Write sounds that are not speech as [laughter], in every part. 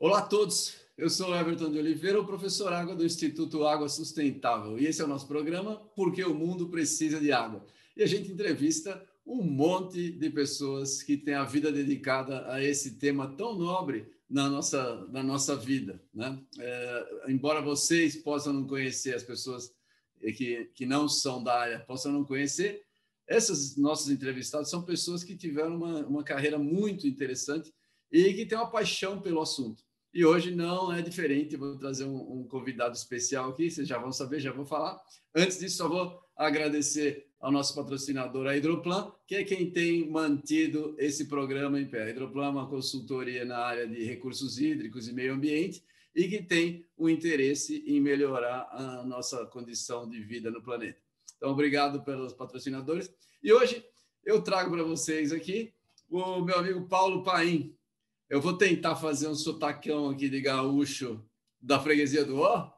Olá a todos, eu sou Everton de Oliveira, o professor Água do Instituto Água Sustentável, e esse é o nosso programa Porque o Mundo Precisa de Água. E a gente entrevista um monte de pessoas que têm a vida dedicada a esse tema tão nobre na nossa, na nossa vida. Né? É, embora vocês possam não conhecer as pessoas que, que não são da área, possam não conhecer, esses nossos entrevistados são pessoas que tiveram uma, uma carreira muito interessante e que têm uma paixão pelo assunto. E hoje não é diferente, vou trazer um, um convidado especial aqui, vocês já vão saber, já vou falar. Antes disso, só vou agradecer ao nosso patrocinador, a Hidroplan, que é quem tem mantido esse programa em pé. A Hidroplan é uma consultoria na área de recursos hídricos e meio ambiente e que tem o um interesse em melhorar a nossa condição de vida no planeta. Então, obrigado pelos patrocinadores. E hoje eu trago para vocês aqui o meu amigo Paulo Paim. Eu vou tentar fazer um sotacão aqui de gaúcho da freguesia do Ó,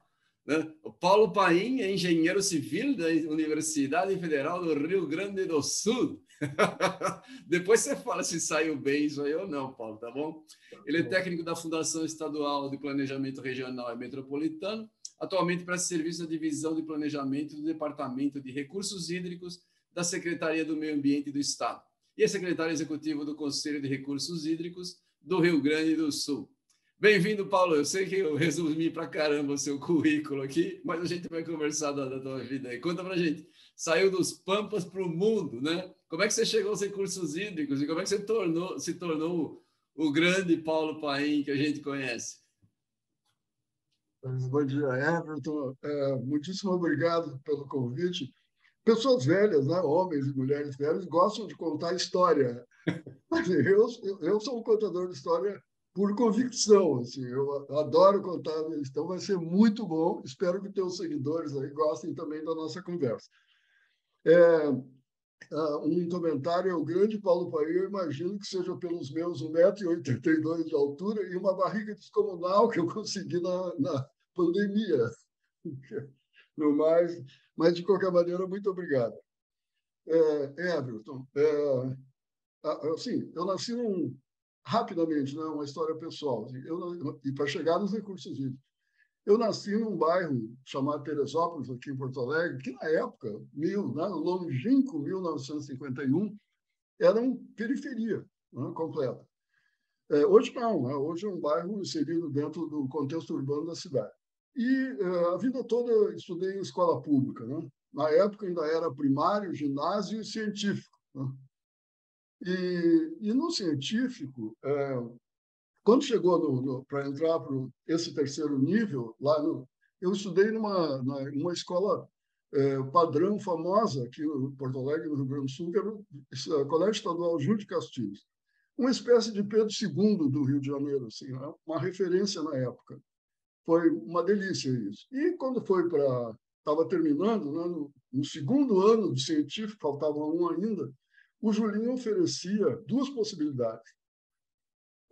né? O Paulo Paim é engenheiro civil da Universidade Federal do Rio Grande do Sul. [laughs] Depois você fala se saiu bem isso aí ou não, Paulo, tá bom? Ele é técnico da Fundação Estadual de Planejamento Regional e Metropolitano. Atualmente presta serviço na Divisão de Planejamento do Departamento de Recursos Hídricos da Secretaria do Meio Ambiente do Estado. E é secretário executivo do Conselho de Recursos Hídricos do Rio Grande do Sul. Bem-vindo, Paulo. Eu sei que eu resumi para caramba o seu currículo aqui, mas a gente vai conversar da, da tua vida aí. Conta para gente. Saiu dos Pampas para o mundo, né? Como é que você chegou aos recursos hídricos e como é que você tornou, se tornou o, grande Paulo Paim que a gente conhece? Bom dia, Everton. É, muitíssimo obrigado pelo convite. Pessoas velhas, né? homens e mulheres velhas, gostam de contar história. [laughs] eu, eu sou um contador de história por convicção. Assim, eu adoro contar, então vai ser muito bom. Espero que teus seguidores aí gostem também da nossa conversa. É, um comentário é o grande Paulo Paim, eu imagino que seja pelos meus 1,82m de altura e uma barriga descomunal que eu consegui na, na pandemia. [laughs] No mais, mas de qualquer maneira, muito obrigado. É, Everton, é, assim, eu nasci num, rapidamente, né, uma história pessoal. Assim, eu, e para chegar nos recursos hídricos. Eu nasci num bairro chamado Teresópolis, aqui em Porto Alegre, que na época, mil, né, longínquo 1951, era uma periferia né, completa. É, hoje não, né, hoje é um bairro inserido dentro do contexto urbano da cidade. E é, a vida toda estudei em escola pública. Né? Na época ainda era primário, ginásio e científico. Né? E, e no científico, é, quando chegou para entrar para esse terceiro nível, lá no, eu estudei numa, numa escola é, padrão famosa aqui em Porto Alegre, no Rio Grande do Sul, que era o Colégio Estadual Júlio de Castilhos. Uma espécie de Pedro II do Rio de Janeiro, assim, né? uma referência na época. Foi uma delícia isso. E quando foi para. Estava terminando, né? no, no segundo ano do científico, faltava um ainda, o Julinho oferecia duas possibilidades.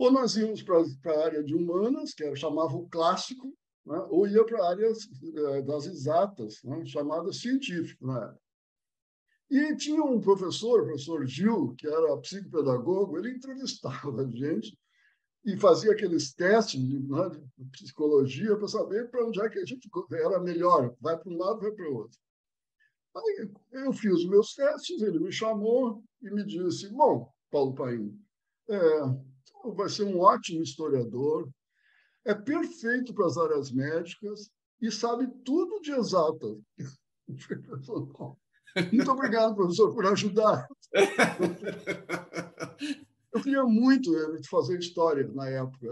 Ou nós íamos para a área de humanas, que era, chamava o clássico, né? ou ia para a área eh, das exatas, né? chamada científico. Né? E tinha um professor, o professor Gil, que era psicopedagogo, ele entrevistava a gente e fazia aqueles testes de, né, de psicologia para saber para onde é que a gente era melhor, vai para um lado, vai para o outro. Aí eu fiz os meus testes, ele me chamou e me disse: Bom, Paulo Paim, é, vai ser um ótimo historiador, é perfeito para as áreas médicas e sabe tudo de exata. [laughs] Muito obrigado, professor, por ajudar. Eu queria muito fazer história na época,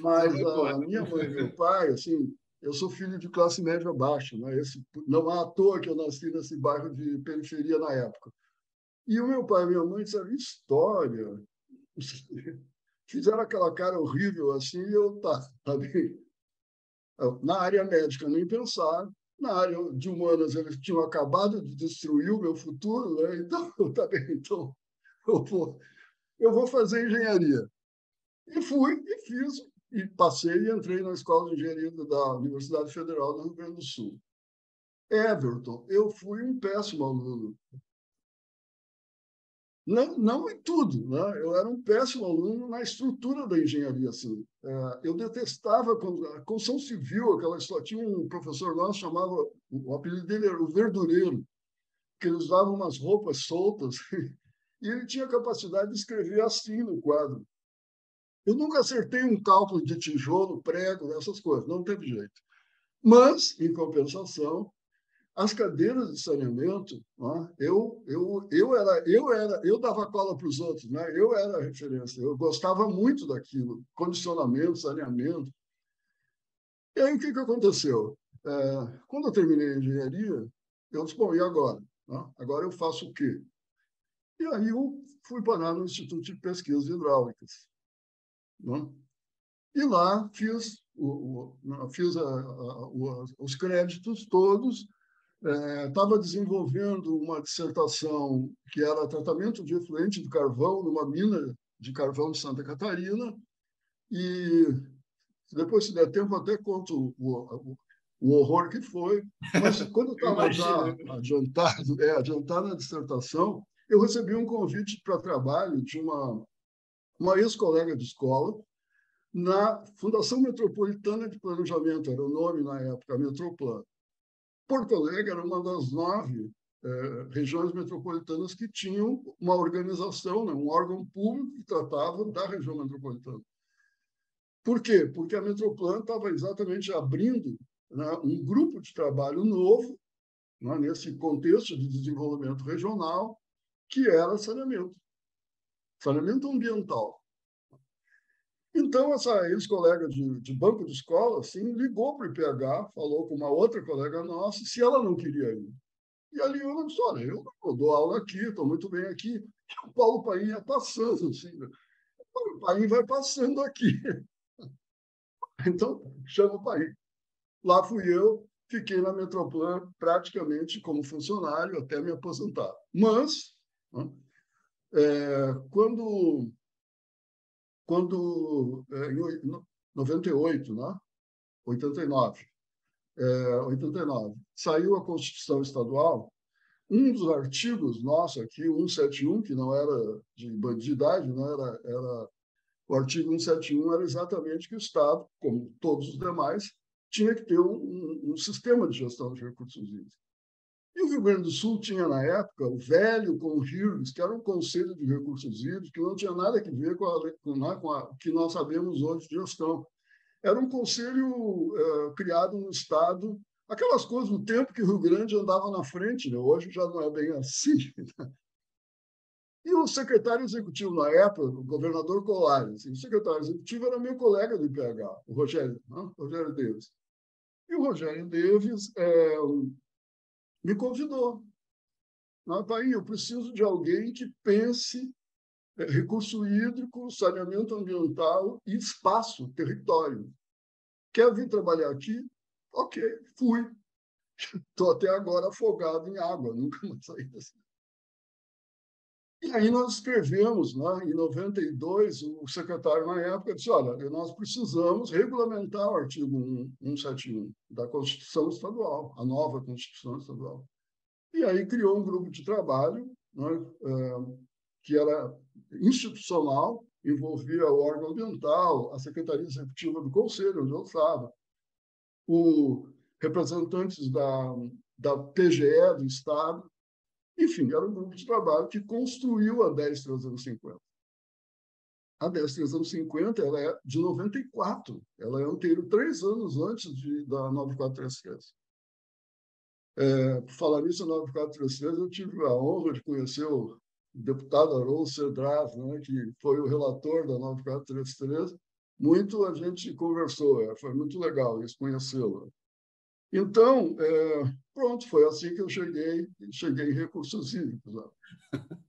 mas a minha mãe e meu pai, assim, eu sou filho de classe média baixa, né? Esse, não é à toa que eu nasci nesse bairro de periferia na época. E o meu pai e minha mãe disseram, história. [laughs] Fizeram aquela cara horrível assim, e eu, tá, tá bem. Na área médica, nem pensar. Na área de humanas, eles tinham acabado de destruir o meu futuro, né? Então, [laughs] tá bem, então eu vou, eu vou fazer engenharia. E fui e fiz e passei e entrei na Escola de Engenharia da Universidade Federal do Rio Grande do Sul. Everton, eu fui um péssimo aluno. Não, não em tudo, né? eu era um péssimo aluno na estrutura da engenharia. Assim. É, eu detestava a construção civil, aquela história. Tinha um professor nosso, chamava, o apelido dele era o Verdureiro, que ele usava umas roupas soltas [laughs] e ele tinha capacidade de escrever assim no quadro. Eu nunca acertei um cálculo de tijolo, prego, essas coisas, não teve jeito. Mas, em compensação, as cadeiras de saneamento, né, eu, eu, eu, era, eu, era, eu dava cola para os outros, né? eu era a referência, eu gostava muito daquilo, condicionamento, saneamento. E aí, o que, que aconteceu? É, quando eu terminei a engenharia, eu disse, bom, e agora? Né? Agora eu faço o quê? E aí eu fui parar no Instituto de Pesquisas Hidráulicas. Né? E lá fiz, o, o fiz a, a, os créditos todos estava é, desenvolvendo uma dissertação que era tratamento de efluente de carvão numa mina de carvão de Santa Catarina. E depois se der tempo até conto o, o, o horror que foi. Mas quando estava [laughs] já adiantado é adiantado na dissertação eu recebi um convite para trabalho de uma uma ex-colega de escola na Fundação Metropolitana de Planejamento era o nome na época Metroplan Porto Alegre era uma das nove eh, regiões metropolitanas que tinham uma organização, né, um órgão público que tratava da região metropolitana. Por quê? Porque a Metroplan estava exatamente abrindo né, um grupo de trabalho novo, né, nesse contexto de desenvolvimento regional, que era saneamento. Saneamento ambiental. Então, essa ex-colega de, de, banco de escola assim, ligou para o IPH, falou com uma outra colega nossa se ela não queria ir. E ali eu disse, olha, eu, eu dou aula aqui, estou muito bem aqui. E o Paulo Paim ia passando, assim, né? o Paim vai passando aqui. [laughs] Então, chama o Paim. Lá fui eu, fiquei na Metroplan praticamente como funcionário até me aposentar. Mas, né, é, quando quando, é, em 98, né? 89, é, 89, saiu a Constituição Estadual, um dos artigos nosso aqui, 171, que não era de bandidagem, não era, era o artigo 171 era exatamente que o Estado, como todos os demais, tinha que ter um, um, um sistema de gestão de recursos hídricos. E o Rio Grande do Sul tinha, na época, o velho Conhirgs, que era um conselho de recursos hídricos, que não tinha nada a ver com, a, com, né, com a, que nós sabemos hoje de gestão. Era um conselho uh, criado no Estado, aquelas coisas do tempo que o Rio Grande andava na frente, né? hoje já não é bem assim. Né? E o secretário executivo, na época, o governador Colares, o secretário executivo era meu colega do IPH, o Rogério, né? Rogério Davis. E o Rogério Davis é, me convidou. Pai, eu preciso de alguém que pense é, recurso hídrico, saneamento ambiental e espaço, território. Quer vir trabalhar aqui? Ok, fui. [laughs] Estou até agora afogado em água, nunca mais saí dessa. E aí nós escrevemos, né, em 92, o secretário na época disse, olha, nós precisamos regulamentar o artigo 171 da Constituição Estadual, a nova Constituição Estadual. E aí criou um grupo de trabalho né, é, que era institucional, envolvia o órgão ambiental, a Secretaria Executiva do Conselho, onde eu estava, o representantes da, da PGE do Estado, enfim, era um grupo de trabalho que construiu a 10 350. A 10 350 ela é de 94, ela é anterior, três anos antes de, da 9433. É, por falar nisso, a 9433, eu tive a honra de conhecer o deputado Haroldo Cedras, né, que foi o relator da 9433. Muito a gente conversou, é, foi muito legal isso, conhecê-lo. Então, é, pronto, foi assim que eu cheguei, cheguei em recursos hídricos. [laughs]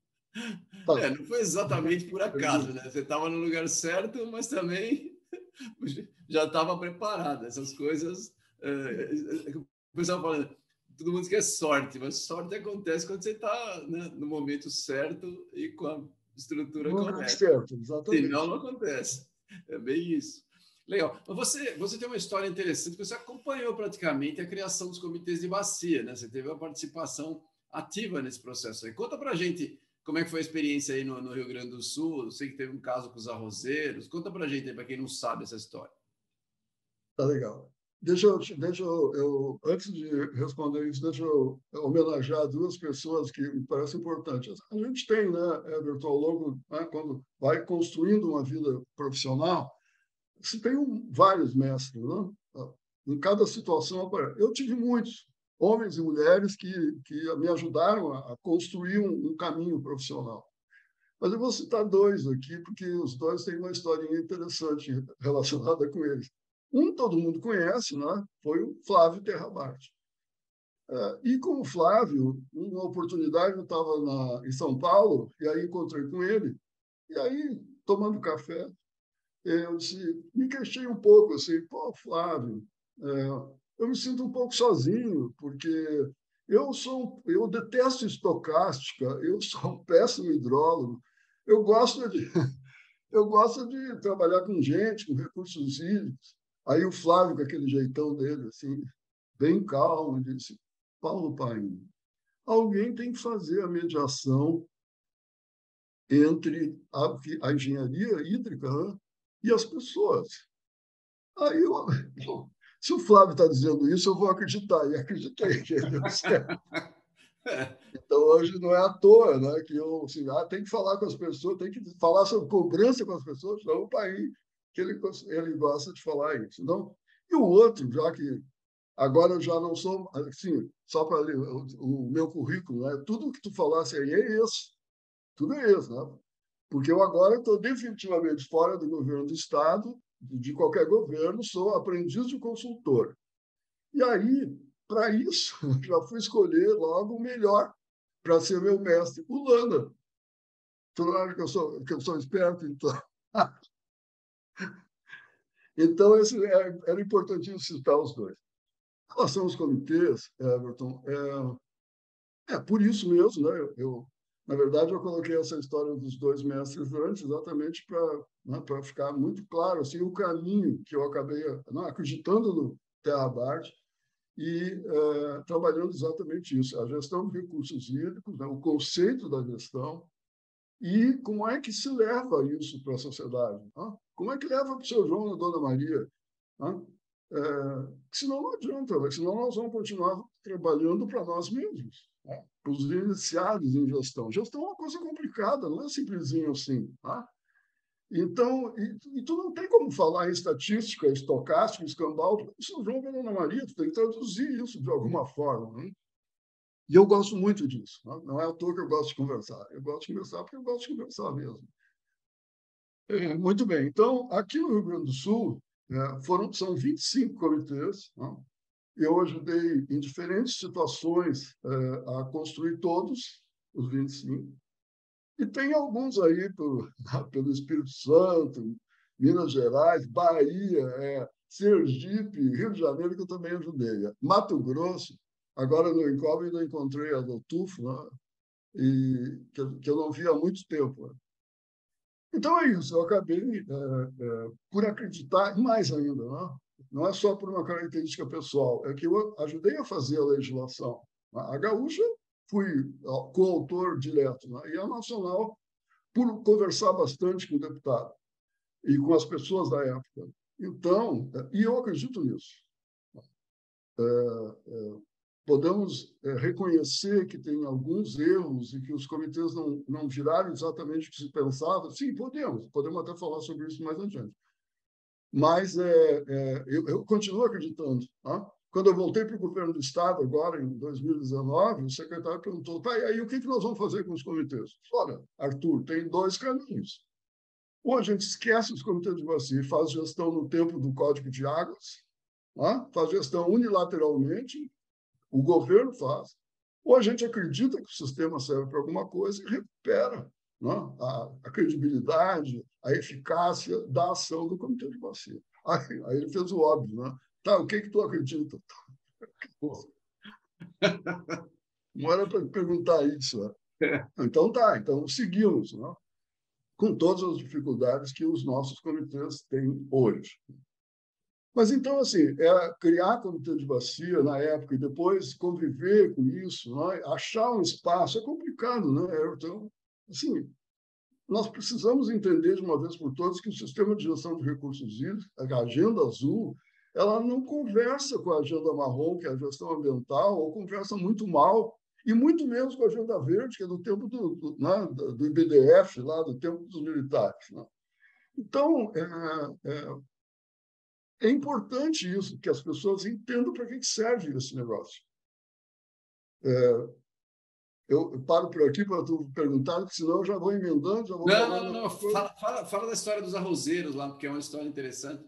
Tá. É, não foi exatamente por acaso, né? Você estava no lugar certo, mas também [laughs] já estava preparado. Essas coisas. É, o pessoal falando, todo mundo quer sorte, mas sorte acontece quando você está né, no momento certo e com a estrutura no correta. Certo, exatamente. Senão não acontece. É bem isso. Legal. Você, você tem uma história interessante, você acompanhou praticamente a criação dos comitês de bacia, né? Você teve uma participação ativa nesse processo aí. Conta para a gente como é que foi a experiência aí no, no, Rio Grande do Sul. Eu sei que teve um caso com os arrozeiros. Conta para a gente aí, para quem não sabe essa história. Tá legal. Deixa eu, deixa eu, eu, antes de responder isso, deixa eu homenagear duas pessoas que me parecem importantes. A gente tem, né, Everton, ao longo, né, quando vai construindo uma vida profissional, se tem um, vários mestres, né? Em cada situação, eu tive muitos homens e mulheres que, que me ajudaram a, construir um, um caminho profissional. Mas eu vou citar dois aqui, porque os dois têm uma historinha interessante relacionada com eles. Um todo mundo conhece, né? foi o Flávio Terrabate. É, e com o Flávio, uma oportunidade, eu estava em São Paulo, e aí encontrei com ele, e aí, tomando café, eu disse, me queixei um pouco, assim, pô, Flávio, é, eu me sinto um pouco sozinho, porque eu sou, eu detesto estocástica, eu sou um péssimo hidrólogo, eu gosto de, [laughs] eu gosto de trabalhar com gente, com recursos hídricos, Aí o Flávio, com aquele jeitão dele, assim, bem calmo, disse: Paulo Paim, alguém tem que fazer a mediação entre a, a engenharia hídrica né, e as pessoas. Aí eu, [laughs] se o Flávio está dizendo isso, eu vou acreditar. E acreditei que ele deu certo. [laughs] Então, hoje não é à toa né, que eu assim, ah, tem que falar com as pessoas, tem que falar sobre cobrança com as pessoas, não o país que ele, ele gosta de falar isso. Não? E o outro, já que agora eu já não sou, assim, só para o, o, meu currículo, né? tudo que tu falasse aí é isso. Tudo é isso, né? Porque eu agora estou definitivamente fora do governo do Estado, de qualquer governo, sou aprendiz de consultor. E aí, para isso, [laughs] já fui escolher logo o melhor para ser meu mestre, o Landa. Tu acha que eu sou, que eu sou esperto, então? [laughs] Então, esse, é, era importantíssimo citar os dois. Em relação aos comitês, Everton, é, é por isso mesmo, né? Eu, na verdade, eu coloquei essa história dos dois mestres antes, exatamente para né, ficar muito claro assim, o caminho que eu acabei né, acreditando no Terra Bart e é, trabalhando exatamente isso, a gestão de recursos hídricos, né, o conceito da gestão, e como é que se leva isso para a sociedade. Né? Como é que leva para o seu João e a Dona Maria? Né? É, senão não adianta, senão nós vamos continuar trabalhando para nós mesmos, né? para os iniciados em gestão. Gestão é uma coisa complicada, não é simplesinho assim. Tá? Então, e, e, tu não tem como falar em estatística, estocástica, escambau, o São João e a Dona Maria, tu tem que traduzir isso de alguma forma. Né? E eu gosto muito disso. Né? Não é à toa que eu gosto de conversar. Eu gosto de conversar porque eu gosto de conversar mesmo. É, muito bem. Então, aqui no Rio Grande do Sul, é, foram, são 25 comitês. Né? Eu ajudei em diferentes situações é, a construir todos os 25. E tem alguns aí por, [laughs] pelo Espírito Santo, Minas Gerais, Bahia, é, Sergipe, Rio de Janeiro, que eu também ajudei. Mato Grosso, agora no Encobre ainda encontrei a do Tufo, né? e, que, que eu não via há muito tempo. Né? Então é isso, eu acabei é, é, por acreditar, mais ainda, né? Não é só por uma característica pessoal, é que eu ajudei a fazer a legislação. A gaúcha fui coautor direto, né? e a nacional, por conversar bastante com o deputado e com as pessoas da época. Então, e eu acredito nisso. É, é, podemos é, reconhecer que tem alguns erros e que os comitês não, não exatamente o que se pensava, sim, podemos, podemos até falar sobre isso mais adiante. Mas é, é, eu, eu, continuo acreditando. Tá? Quando eu voltei para o governo do Estado, agora em 2019, o secretário perguntou: tá, e aí o que, que nós vamos fazer com os comitês? Olha, Arthur, tem dois caminhos. Ou a gente esquece os comitês de bacia e faz gestão no tempo do Código de Águas, tá? faz gestão unilateralmente, o governo faz, ou a gente acredita que o sistema serve para alguma coisa e recupera né, a, a, credibilidade, a eficácia da ação do Comitê de Bacia. Aí, aí, ele fez o óbvio, né? Tá, o que que tu acredita? Não era para perguntar isso. Né? Então tá, então seguimos, né? com todas as dificuldades que os nossos comitês têm hoje. Mas então, assim, é criar comitê de bacia na época e depois conviver com isso, né? achar um espaço, é complicado, né? Então, assim, nós precisamos entender de uma vez por todas que o sistema de gestão de recursos hídricos, a agenda azul, ela não conversa com a agenda marrom, que é a gestão ambiental, ou conversa muito mal, e muito menos com a agenda verde, que é do tempo do, do, né, do IBDF, lá do tempo dos militares. Né? Então, é, é, é, importante isso, que as pessoas entendam para que serve esse negócio. É, eu paro por aqui para tu perguntar, senão eu já vou emendando, já vou Não, não, não. Fala, fala, fala, da história dos arrozeiros lá, porque é uma história interessante.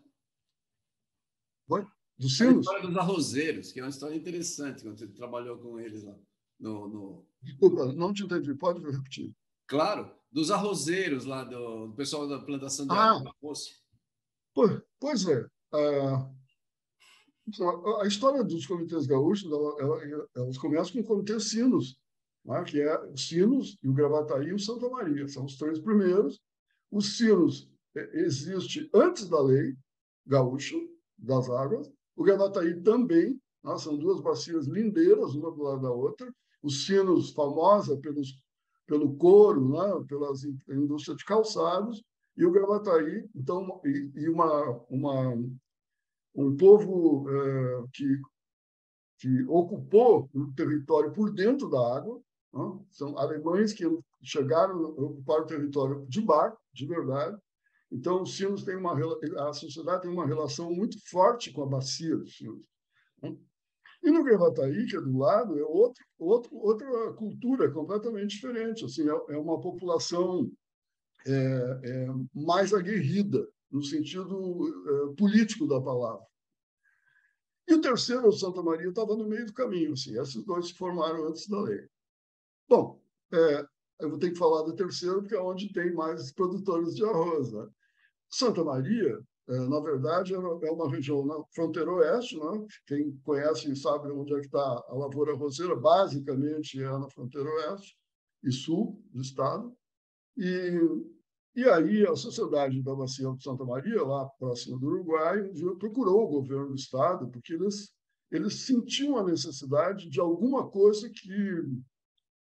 Oi? Dos sinos? A história dos arrozeiros, que é uma história interessante, quando você trabalhou com eles lá. No, no... Desculpa, não te entendi. Pode repetir. Claro, dos arrozeiros lá, do, do pessoal da plantação de ah, arroz. Pois é. Uh, a história dos comitês gaúchos, elas começam com o comitê Sinos, né, que é o Sinos, e o Gravataí e o Santa Maria. São os três primeiros. O Sinos é, existe antes da lei gaúcha das águas. O Gravataí também. Né, são duas bacias lindeiras, uma do lado da outra. Os Sinos, famosa pelos, pelo couro, né, pelas indústrias de calçados. E o Gravataí, então, e, e uma, uma, um povo é, que que ocupou o território por dentro da água, são alemães que chegaram a ocupar o território de barco, de verdade. Então, os sinos têm uma a sociedade tem uma relação muito forte com a bacia dos sinos. E no Gravataí, que é do lado, é outro, outro, outra cultura completamente diferente. Assim, é, é uma população é, é, mais aguerrida, no sentido é, político da palavra. E o terceiro, o Santa Maria, estava no meio do caminho. Assim, esses dois se formaram antes da lei. Bom, é, eu vou ter que falar do terceiro, porque é onde tem mais produtores de arroz. Né? Santa Maria, é, na verdade, é uma região na fronteira oeste. Né? Quem conhece sabe onde é que está a lavoura arrozeira, basicamente é na fronteira oeste e sul do estado. E, e aí a Sociedade da Bacia de Santa Maria, lá próxima do Uruguai, procurou o governo do estado, porque eles, eles sentiam a necessidade de alguma coisa que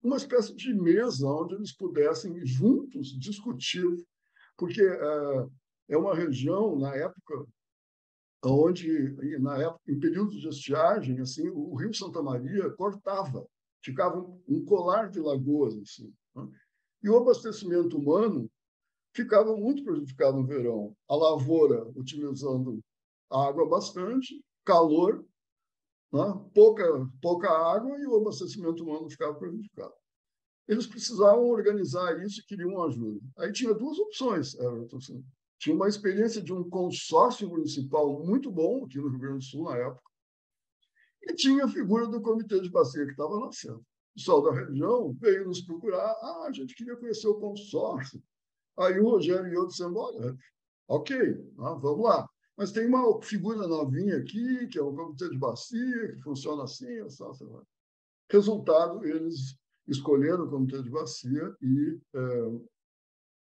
uma espécie de mesa onde eles pudessem juntos discutir, porque é, é uma região na época onde na época em períodos de estiagem assim o Rio Santa Maria cortava, ficava um colar de lagoas assim, né? e o abastecimento humano ficava muito prejudicado no verão. A lavoura utilizando água bastante, calor né? pouca, pouca água e o abastecimento humano ficava prejudicado. Eles precisavam organizar isso e queriam ajuda. Aí tinha duas opções, Everton. Assim. Tinha uma experiência de um consórcio municipal muito bom aqui no Rio Grande do Sul na época, e tinha a figura do comitê de bacia que estava nascendo. O pessoal da região veio nos procurar, ah, a gente queria conhecer o consórcio. Aí o Rogério e eu dissemos, olha, ok, ah, vamos lá. Mas tem uma figura novinha aqui, que é o Comitê de Bacia, que funciona assim, assim, assim. Resultado, eles escolheram o Comitê de Bacia e, é,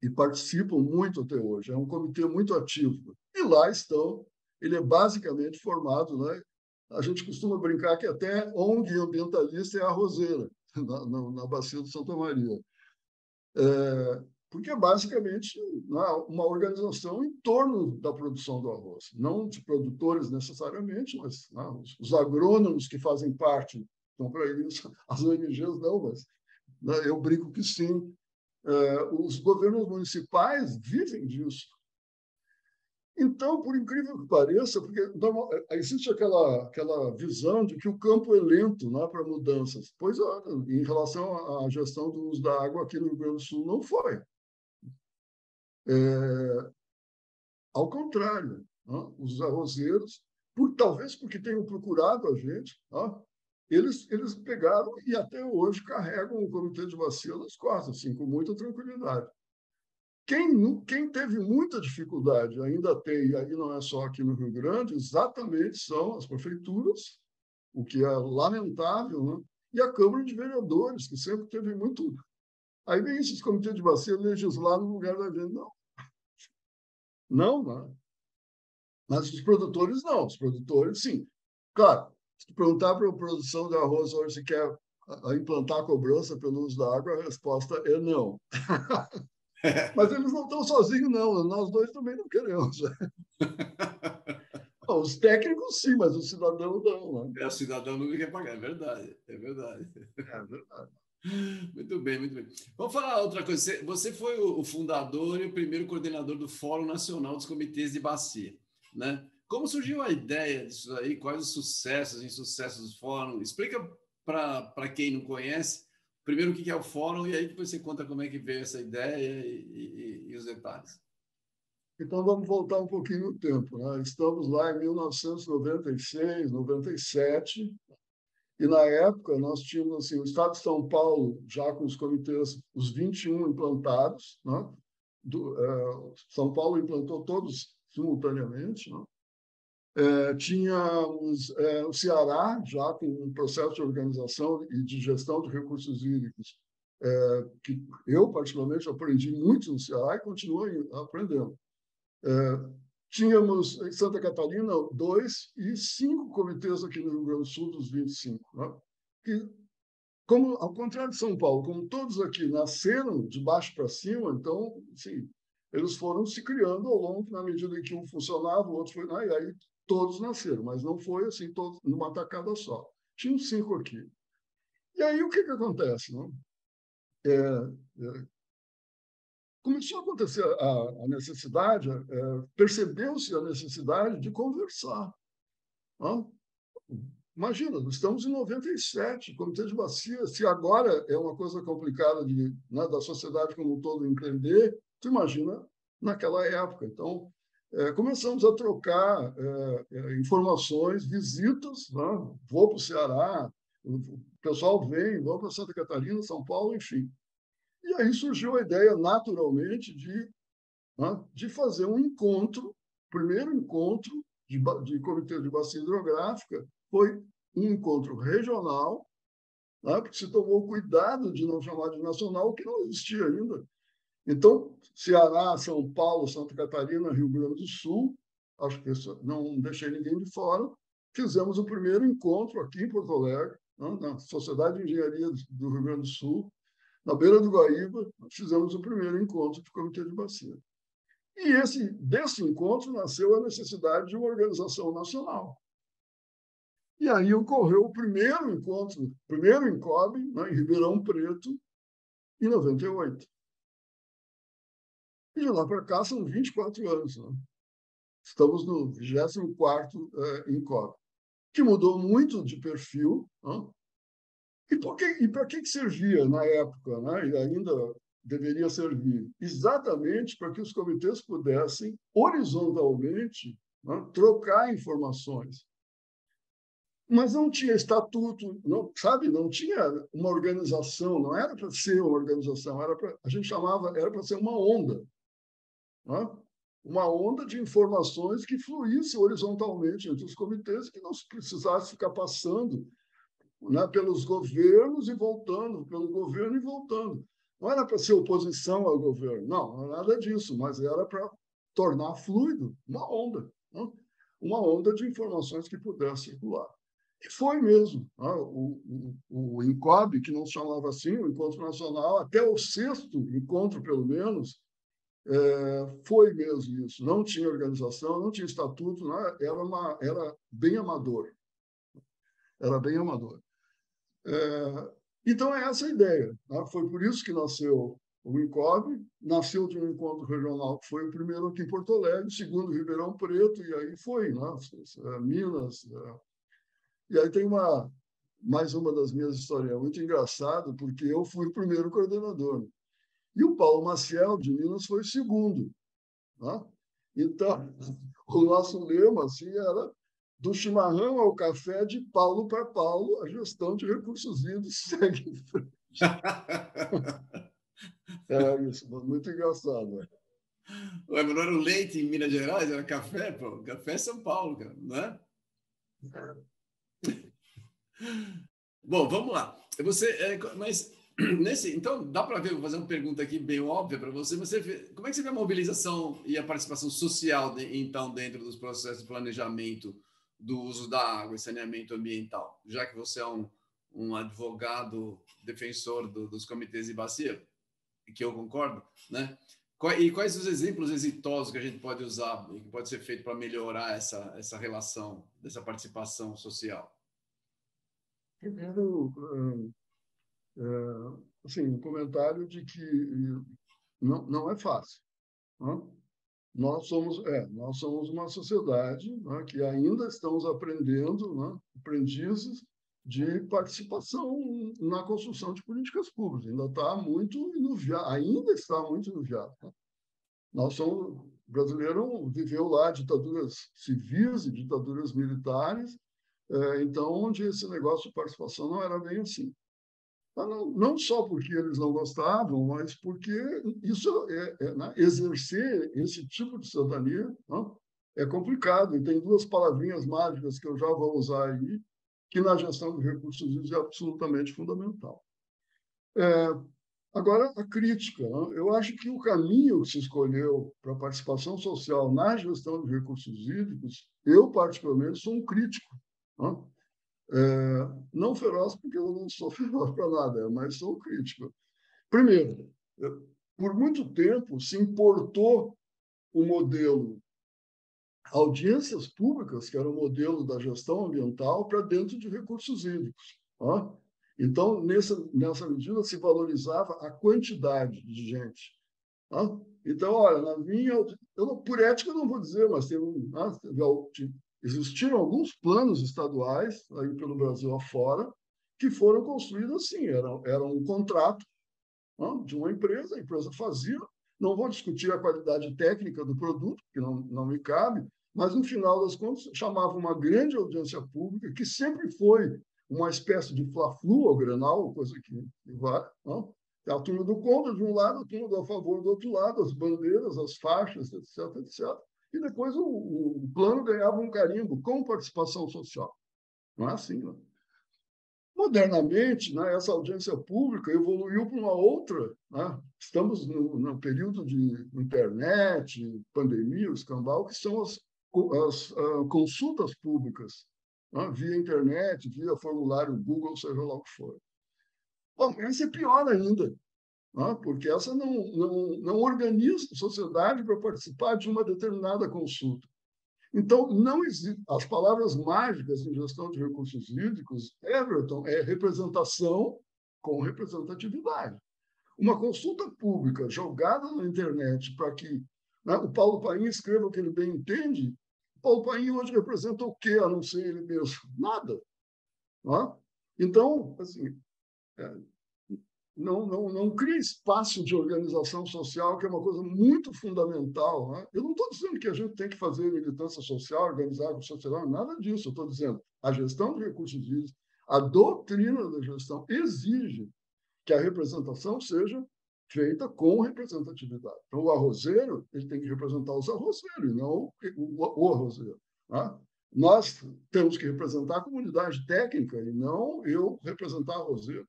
e participam muito até hoje. É um comitê muito ativo. E lá estão, ele é basicamente formado, né? a gente costuma brincar que até ONG ambientalista é arrozeira, [laughs] na, na, na Bacia do Santa Maria. É, porque é basicamente uma organização em torno da produção do arroz, não de produtores necessariamente, mas né, os, os, agrônomos que fazem parte, então para isso [laughs] as ONGs não, mas né, eu brinco que sim. É, os governos municipais vivem disso. Então, por incrível que pareça, porque é, existe aquela, aquela visão de que o campo é lento né, para mudanças. Pois, em relação à gestão do uso da água aqui no Rio Grande do Sul, não foi. É, ao contrário, né? os arrozeiros, por, talvez porque tenham procurado a gente, eles, eles pegaram e até hoje carregam o comitê de bacia nas costas, assim, com muita tranquilidade. Quem, quem teve muita dificuldade, ainda tem, e aí não é só aqui no Rio Grande, exatamente são as prefeituras, o que é lamentável, né? e a Câmara de Vereadores, que sempre teve muito. Aí vem esses comitês de bacia legislar no lugar da gente. Não, não, não. Mas os produtores não, os produtores sim. Claro, se tu perguntar para a produção de arroz hoje se quer implantar a cobrança pelo uso da água, a resposta é não. [laughs] Mas eles não estão sozinhos, não. Nós dois também não queremos. [laughs] os técnicos sim, mas o cidadão não. Né? É, o cidadão não quer pagar, é verdade. É verdade. É verdade. Muito bem, muito bem. Vamos falar outra coisa. Você foi o fundador e o primeiro coordenador do Fórum Nacional dos Comitês de Bacia, né? Como surgiu a ideia disso aí? Quais os sucessos e insucessos do fórum? Explica para quem não conhece, primeiro o que é o fórum e aí depois você conta como é que veio essa ideia e, e, e os detalhes. Então vamos voltar um pouquinho no tempo. Né? Estamos lá em 1996, 97, e na época nós tínhamos assim, o Estado de São Paulo já com os comitês, os 21 implantados. Né? Do, uh, São Paulo implantou todos simultaneamente. Né? É, tínhamos é, o Ceará, já com um processo de organização e de gestão de recursos hídricos, é, que eu, particularmente, aprendi muito no Ceará e continuo aprendendo. Tínhamos em Santa Catarina dois e cinco comitês aqui no Rio Grande do Sul, dos 25. Né? Que, como, ao contrário de São Paulo, como todos aqui nasceram de baixo para cima, então, sim, eles foram se criando ao longo, na medida em que um funcionava, o outro foi. Né? E aí todos nasceram, mas não foi assim, todos numa tacada só. Tinham cinco aqui. E aí o que, que acontece? Não? É, é, começou a acontecer a, a necessidade, é, percebeu-se a necessidade de conversar. Não? Imagina, estamos em 97, Comitê de Bacia, se agora é uma coisa complicada de, né, da sociedade como um todo entender, tu imagina naquela época. Então, é, começamos a trocar é, é, informações, visitas. Né? Vou para o Ceará, o pessoal vem, vou para Santa Catarina, São Paulo, enfim. E aí surgiu a ideia, naturalmente, de, de fazer um encontro, primeiro encontro de, de comitê de bacia hidrográfica, foi um encontro regional, né, porque se tomou cuidado de não chamar de nacional, que não existia ainda. Então, Ceará, São Paulo, Santa Catarina, Rio Grande do Sul, acho que não deixei ninguém de fora, fizemos o primeiro encontro aqui em Porto Alegre, né, na Sociedade de Engenharia do Rio Grande do Sul, na beira do Guaíba, fizemos o primeiro encontro do Comitê de Bacia. E esse, desse encontro nasceu a necessidade de uma organização nacional. E aí ocorreu o primeiro encontro, o primeiro encobre, né, em Ribeirão Preto, em 98. E de lá para cá são 24 anos. Né? Estamos no 24 é, Encore, que mudou muito de perfil. Né? E, e para que, que servia na época, né? e ainda deveria servir? Exatamente para que os comitês pudessem, horizontalmente, né? trocar informações. Mas não tinha estatuto, não, sabe? Não tinha uma organização, não era para ser uma organização, era pra, a gente chamava, era para ser uma onda né? uma onda de informações que fluísse horizontalmente entre os comitês, que não precisasse ficar passando né, pelos governos e voltando, pelo governo e voltando. Não era para ser oposição ao governo, não, nada disso, mas era para tornar fluido uma onda, né? uma onda de informações que pudesse circular. E foi mesmo. Né? O, o, o INCOB, que não se chamava assim, o Encontro Nacional, até o sexto encontro, pelo menos, é, foi mesmo isso. Não tinha organização, não tinha estatuto, né? era, uma, era bem amador. Era bem amador. É, então, é essa a ideia. Né? Foi por isso que nasceu o INCOB, nasceu de um encontro regional que foi o primeiro aqui em Porto Alegre, o segundo Ribeirão Preto, e aí foi, né? É, Minas. É. E aí tem uma, mais uma das minhas histórias, muito engraçado, porque eu fui o primeiro coordenador. E o Paulo Maciel, de Minas, foi o segundo. Né? Então, [laughs] o nosso lema assim, era do chimarrão ao café, de Paulo para Paulo, a gestão de recursos hídricos [laughs] segue em frente. Era isso, muito engraçado. Né? Ué, mas não era o leite em Minas Gerais, era café, pô. Café é São Paulo, cara, não é? é. Bom, vamos lá. Você, é, mas [clears throat] nesse, então, dá para ver, vou fazer uma pergunta aqui bem óbvia para você, você como é que você vê a mobilização e a participação social, de, então, dentro dos processos de planejamento do uso da água e saneamento ambiental, já que você é um, um advogado defensor do, dos comitês de bacia, que eu concordo, né? E quais os exemplos exitosos que a gente pode usar e que pode ser feito para melhorar essa, essa relação, dessa participação social? Primeiro, é, assim, um comentário de que não, não é fácil. Não? Nós somos, é, nós somos uma sociedade né, que ainda estamos aprendendo, né, aprendizes de participação na construção de políticas públicas. Ainda está muito inuviado, ainda está muito inuviado. Né? Nós somos brasileiro viveu lá ditaduras civis e ditaduras militares, é, então onde esse negócio de participação não era bem assim. Não, não, só porque eles não gostavam, mas porque isso é, é né? exercer esse tipo de cidadania não? é complicado. E tem duas palavrinhas mágicas que eu já vou usar aí, que na gestão de recursos é absolutamente fundamental. É, agora, a crítica. Né? Eu acho que o caminho que se escolheu para a participação social na gestão de recursos hídricos, eu, particularmente, sou um crítico. Né? É, não feroz, porque eu não sou [laughs] feroz para nada, mas sou crítico. Primeiro, por muito tempo se importou o modelo audiências públicas, que era o modelo da gestão ambiental, para dentro de recursos hídricos. Ó. Então, nessa, nessa medida, se valorizava a quantidade de gente. Ó. Então, olha, na minha. Eu por ética, eu não vou dizer, mas teve, ah, Existiram alguns planos estaduais aí pelo Brasil afora que foram construídos assim, era, era um contrato não, de uma empresa, a empresa fazia, não vou discutir a qualidade técnica do produto, que não, não me cabe, mas no final das contas chamava uma grande audiência pública, que sempre foi uma espécie de fla-flu ou granal, coisa que, vale, não? a turma do contra de um lado, a turma do a favor do outro lado, as bandeiras, as faixas, etc, etc e depois o, o plano ganhava um carimbo com participação social. Não é assim, não. Modernamente, né, essa audiência pública evoluiu para uma outra. Né? Estamos no, no, período de internet, pandemia, escambau, que são as, as uh, consultas públicas, né? via internet, via formulário Google, seja lá o que for. Bom, essa é pior ainda, né? porque essa não, não, não organiza a sociedade para participar de uma determinada consulta. Então, não existe. As palavras mágicas em gestão de recursos hídricos, Everton, é representação com representatividade. Uma consulta pública jogada na internet para que né, o Paulo Paim escreva o que ele bem entende, Paulo Paim hoje representa o quê, a não ser ele mesmo? Nada. Né? Então, assim, é, não, não, não cria espaço de organização social, que é uma coisa muito fundamental. Né? Eu não estou dizendo que a gente tem que fazer militância social, organizar a sociedade, nada disso. Eu estou dizendo a gestão de recursos hídricos, a doutrina da gestão exige que a representação seja feita com representatividade. Então, o arrozeiro ele tem que representar os arrozeiros, não o, o arrozeiro. Né? Nós temos que representar a comunidade técnica e não eu representar arrozeiro.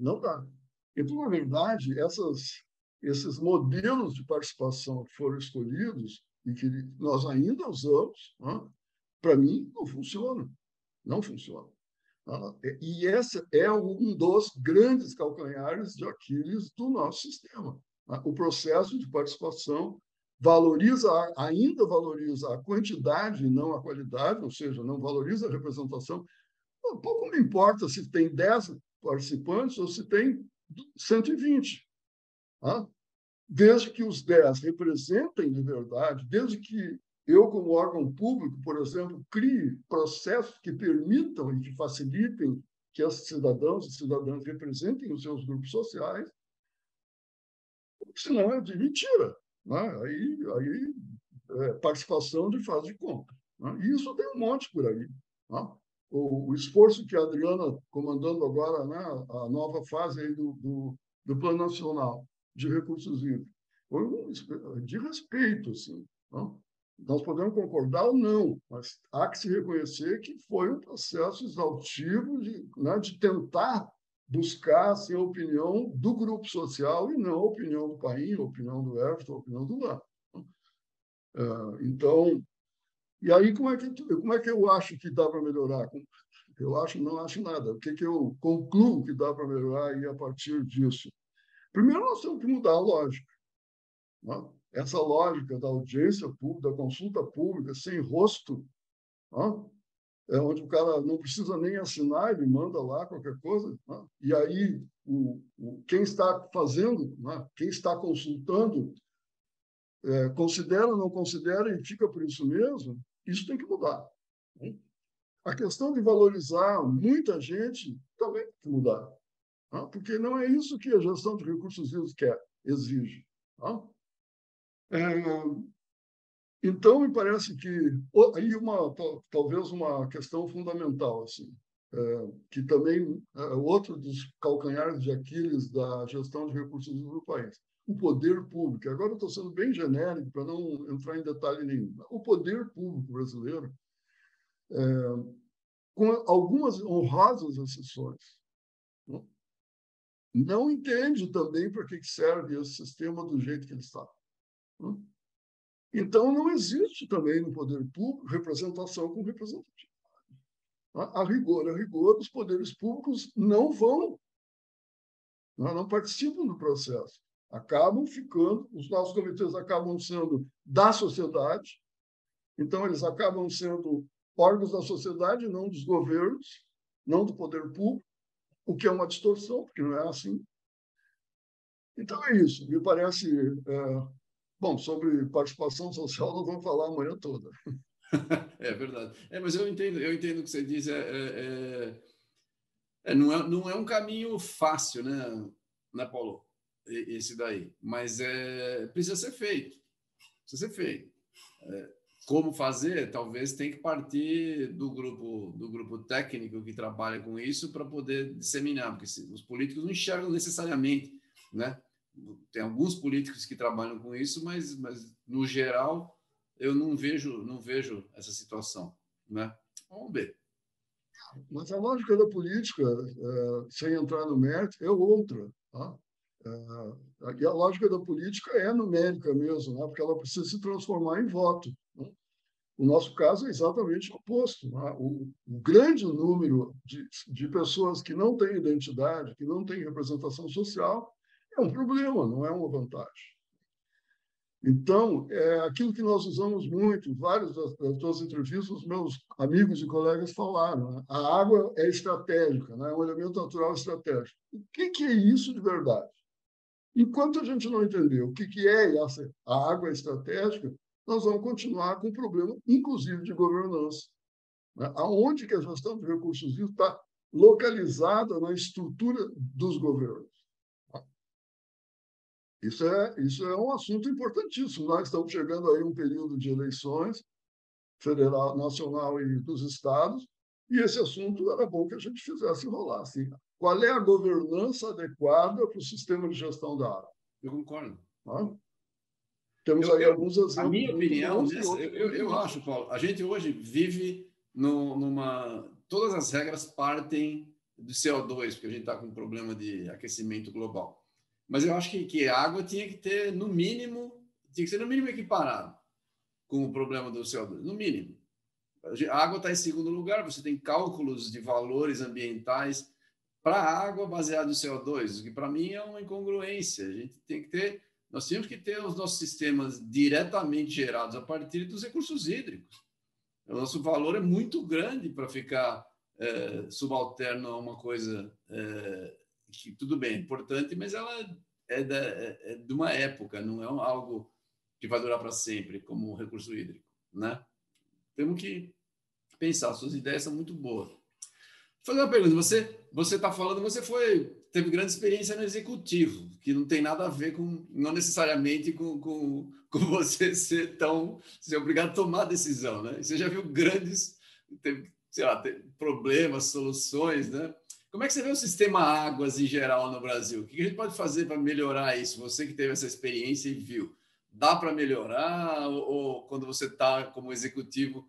Não dá. Então, na verdade, essas, esses modelos de participação que foram escolhidos e que nós ainda usamos, né, para mim, não funcionam. Não funcionam. Tá? E esse é um dos grandes calcanhares de Aquiles do nosso sistema. Tá? O processo de participação valoriza, ainda valoriza a quantidade e não a qualidade, ou seja, não valoriza a representação. Pouco me importa se tem 10 participantes ou se tem 120. Tá? Desde que os 10 representem de verdade, desde que eu, como órgão público, por exemplo, crie processos que permitam e que facilitem que esses cidadãos e cidadãs representem os seus grupos sociais, senão é de mentira. Né? Aí, aí é participação de fase de conta. Né? E isso tem um monte por aí. Né? O, o, esforço que a Adriana, comandando agora né, a nova fase aí do, do, do Plano Nacional de Recursos Hídricos, foi um, de respeito. Assim, não? Nós podemos concordar ou não, mas há que se reconhecer que foi um processo exaustivo de, né, de tentar buscasse a opinião do grupo social e não a opinião do país, a opinião do Everton, a opinião do Lula. É, então, e aí como é que como é que eu acho que dá para melhorar? Eu acho não acho nada. O que que eu concluo que dá para melhorar e a partir disso? Primeiro nós temos que mudar a lógica. Né? Essa lógica da audiência pública, da consulta pública sem rosto, né? é onde o cara não precisa nem assinar, ele manda lá qualquer coisa, né? e aí o, o, quem está fazendo, quem está consultando, é, considera não considera e fica por isso mesmo, isso tem que mudar. Né? A questão de valorizar muita gente também tem que mudar, né? porque não é isso que a gestão de recursos vivos quer, exige. Né? É, então, me parece que aí uma talvez uma questão fundamental assim, é, que também é outro dos calcanhares de Aquiles da gestão de recursos do país, o poder público. Agora estou sendo bem genérico para não entrar em detalhe nenhum. O poder público brasileiro, é, com algumas honrosas exceções, não, não entende também para que serve esse sistema do jeito que ele está. Não? Então, não existe também no poder público representação com representatividade. A rigor, a rigor, os poderes públicos não vão, não participam do processo. Acabam ficando, os nossos comitês acabam sendo da sociedade, então eles acabam sendo órgãos da sociedade, não dos governos, não do poder público, o que é uma distorção, porque não é assim. Então é isso. Me parece é, Bom, sobre participação social nós vamos falar amanhã toda. [laughs] é verdade. É, mas eu entendo, eu entendo o que você diz. É, é, é, é, não, é, não é um caminho fácil, né, né Paulo? Esse daí. Mas é, precisa ser feito. Precisa ser feito. É, como fazer? Talvez tem que partir do grupo do grupo técnico que trabalha com isso para poder disseminar, porque os políticos não enxergam necessariamente, né? tem alguns políticos que trabalham com isso, mas, mas no geral eu não vejo não vejo essa situação, né? Vamos ver. Mas a lógica da política, é, sem entrar no mérito, é outra. Tá? É, e a lógica da política é numérica mesmo, né? porque ela precisa se transformar em voto. Né? O nosso caso é exatamente o oposto. Né? O, o, grande número de, de pessoas que não têm identidade, que não têm representação social, é um problema, não é uma vantagem. Então, é aquilo que nós usamos muito, várias das, das tuas entrevistas, meus amigos e colegas falaram, né? a água é estratégica, né? é um elemento natural estratégico. O que, que é isso de verdade? Enquanto a gente não entender o que, que é essa, a água estratégica, nós vamos continuar com o problema, inclusive de governança. Né? Aonde que a gestão de recursos vivos está localizada na estrutura dos governos. Isso é, isso é um assunto importantíssimo. Nós estamos chegando aí um período de eleições federal, nacional e dos estados, e esse assunto era bom que a gente fizesse rolar. Assim. Qual é a governança adequada para o sistema de gestão da água? Eu concordo. Tá? Temos eu, aí eu, alguns exemplos. A minha opinião, eu, eu, acho, Paulo, a gente hoje vive no, numa. Todas as regras partem do CO2, porque a gente está com um problema de aquecimento global. Mas eu acho que, que a água tinha que ter, no mínimo, tinha que ser no mínimo equiparado com o problema do CO2, no mínimo. A água está em segundo lugar, você tem cálculos de valores ambientais para a água baseado no CO2, o que para mim é uma incongruência. A gente tem que ter, nós temos que ter os nossos sistemas diretamente gerados a partir dos recursos hídricos. O nosso valor é muito grande para ficar é, subalterno a uma coisa é, que tudo bem, é importante, mas ela é, da, é, é de uma época, não é algo que vai durar para sempre, como o recurso hídrico, né? Temos que pensar, suas ideias são muito boas. Vou fazer uma pergunta, você você está falando, você foi teve grande experiência no executivo, que não tem nada a ver com, não necessariamente com, com, [laughs] com você ser tão, ser obrigado a tomar decisão, né? Você já viu grandes, teve, sei lá, problemas, soluções, né? Como é que você vê o sistema águas em geral no Brasil? O que a gente pode fazer para melhorar isso? Você que teve essa experiência e viu, dá para melhorar? Ou, ou quando você está como executivo,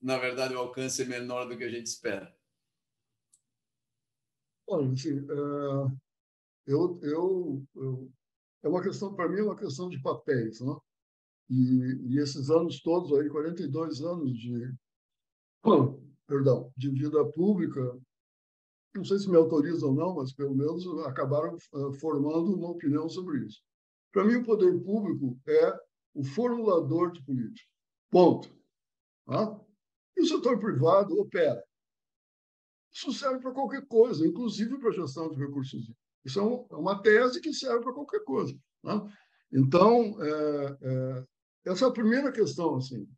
na verdade o alcance é menor do que a gente espera? Olha, assim, uh, eu, eu, eu, é uma questão, para mim, é uma questão de papéis, né? E, e, esses anos todos aí, 42 anos de, perdão, de vida pública, não sei se me autorizam ou não, mas pelo menos acabaram uh, formando uma opinião sobre isso. Para mim, o poder público é o formulador de política. Ponto. Ah? E o setor privado opera. Isso serve para qualquer coisa, inclusive para a gestão de recursos. Isso é, é uma tese que serve para qualquer coisa. Né? Então, é, é, essa é a primeira questão. Assim.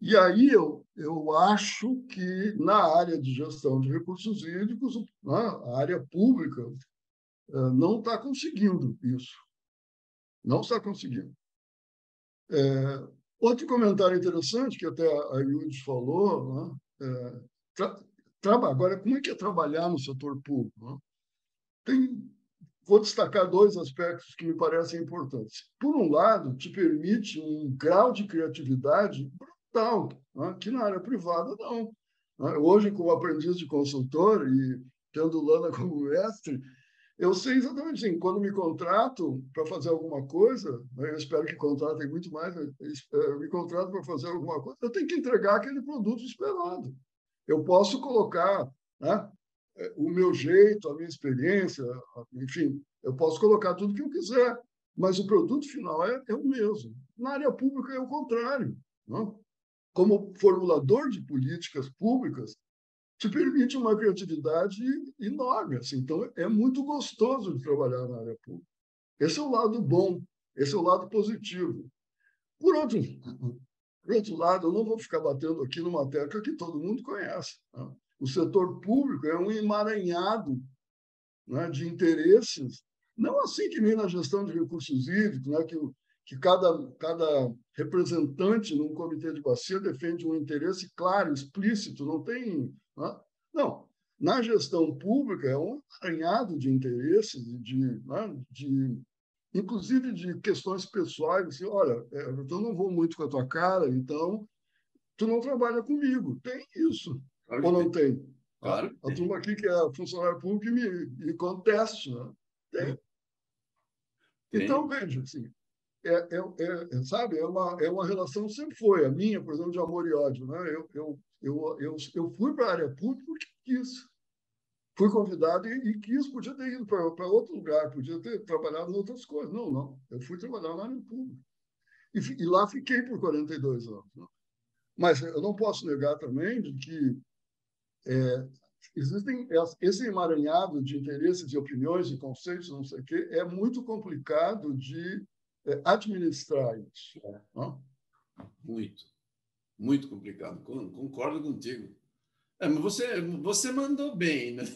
E aí eu, eu acho que na área de gestão de recursos hídricos, né, a área pública é, não está conseguindo isso. Não está conseguindo. É, outro comentário interessante que até a Yudis falou, né, é, Agora, como é que é trabalhar no setor público? Né? Tem, vou destacar dois aspectos que me parecem importantes. Por um lado, te permite um grau de criatividade brutal, né? que na área privada não. Né? Hoje, como aprendiz de consultor e tendo Lana como mestre, eu sei exatamente assim, quando me contrato para fazer alguma coisa, né, eu espero que contratem muito mais, me contrato para fazer alguma coisa, eu tenho que entregar aquele produto esperado. Eu posso colocar né, o meu jeito, a minha experiência, enfim, eu posso colocar tudo que eu quiser, mas o produto final é, é o mesmo. Na área pública é o contrário. Né? Como formulador de políticas públicas, te permite uma criatividade enorme. Assim. Então, é muito gostoso de trabalhar na área pública. Esse é o lado bom, esse é o lado positivo. Por outro, por outro lado, eu não vou ficar batendo aqui numa tecla que todo mundo conhece. Né? O setor público é um emaranhado né, de interesses, não assim que nem na gestão de recursos hídricos, né, que, que cada, cada representante num comitê de bacia defende um interesse claro, explícito, não tem. Né? Não. Na gestão pública é um emaranhado de interesses, de, né, de inclusive de questões pessoais, assim, olha, é, eu não vou muito com a tua cara, então tu não trabalha comigo. Tem isso. Claro Ou não tem? tem? Claro. A, a turma aqui que é funcionário público me, me conteste, né? Tem. tem. Então, veja, assim, é, é, é, sabe, é uma, é uma relação, sempre foi, a minha, por exemplo, de amor e ódio. Né? Eu, eu, eu, eu, eu fui para a área pública porque quis fui convidado e, e quis, podia ter ido para outro lugar, podia ter trabalhado em outras coisas. Não, não. Eu fui trabalhar na área pública. E, e, lá fiquei por 42 anos. Né? Mas eu não posso negar também de que é, existem esse emaranhado de interesses e opiniões e conceitos, não sei o quê, é muito complicado de é, administrar isso. Né? Muito, muito complicado. Concordo contigo. É, você, você mandou bem, né? [laughs]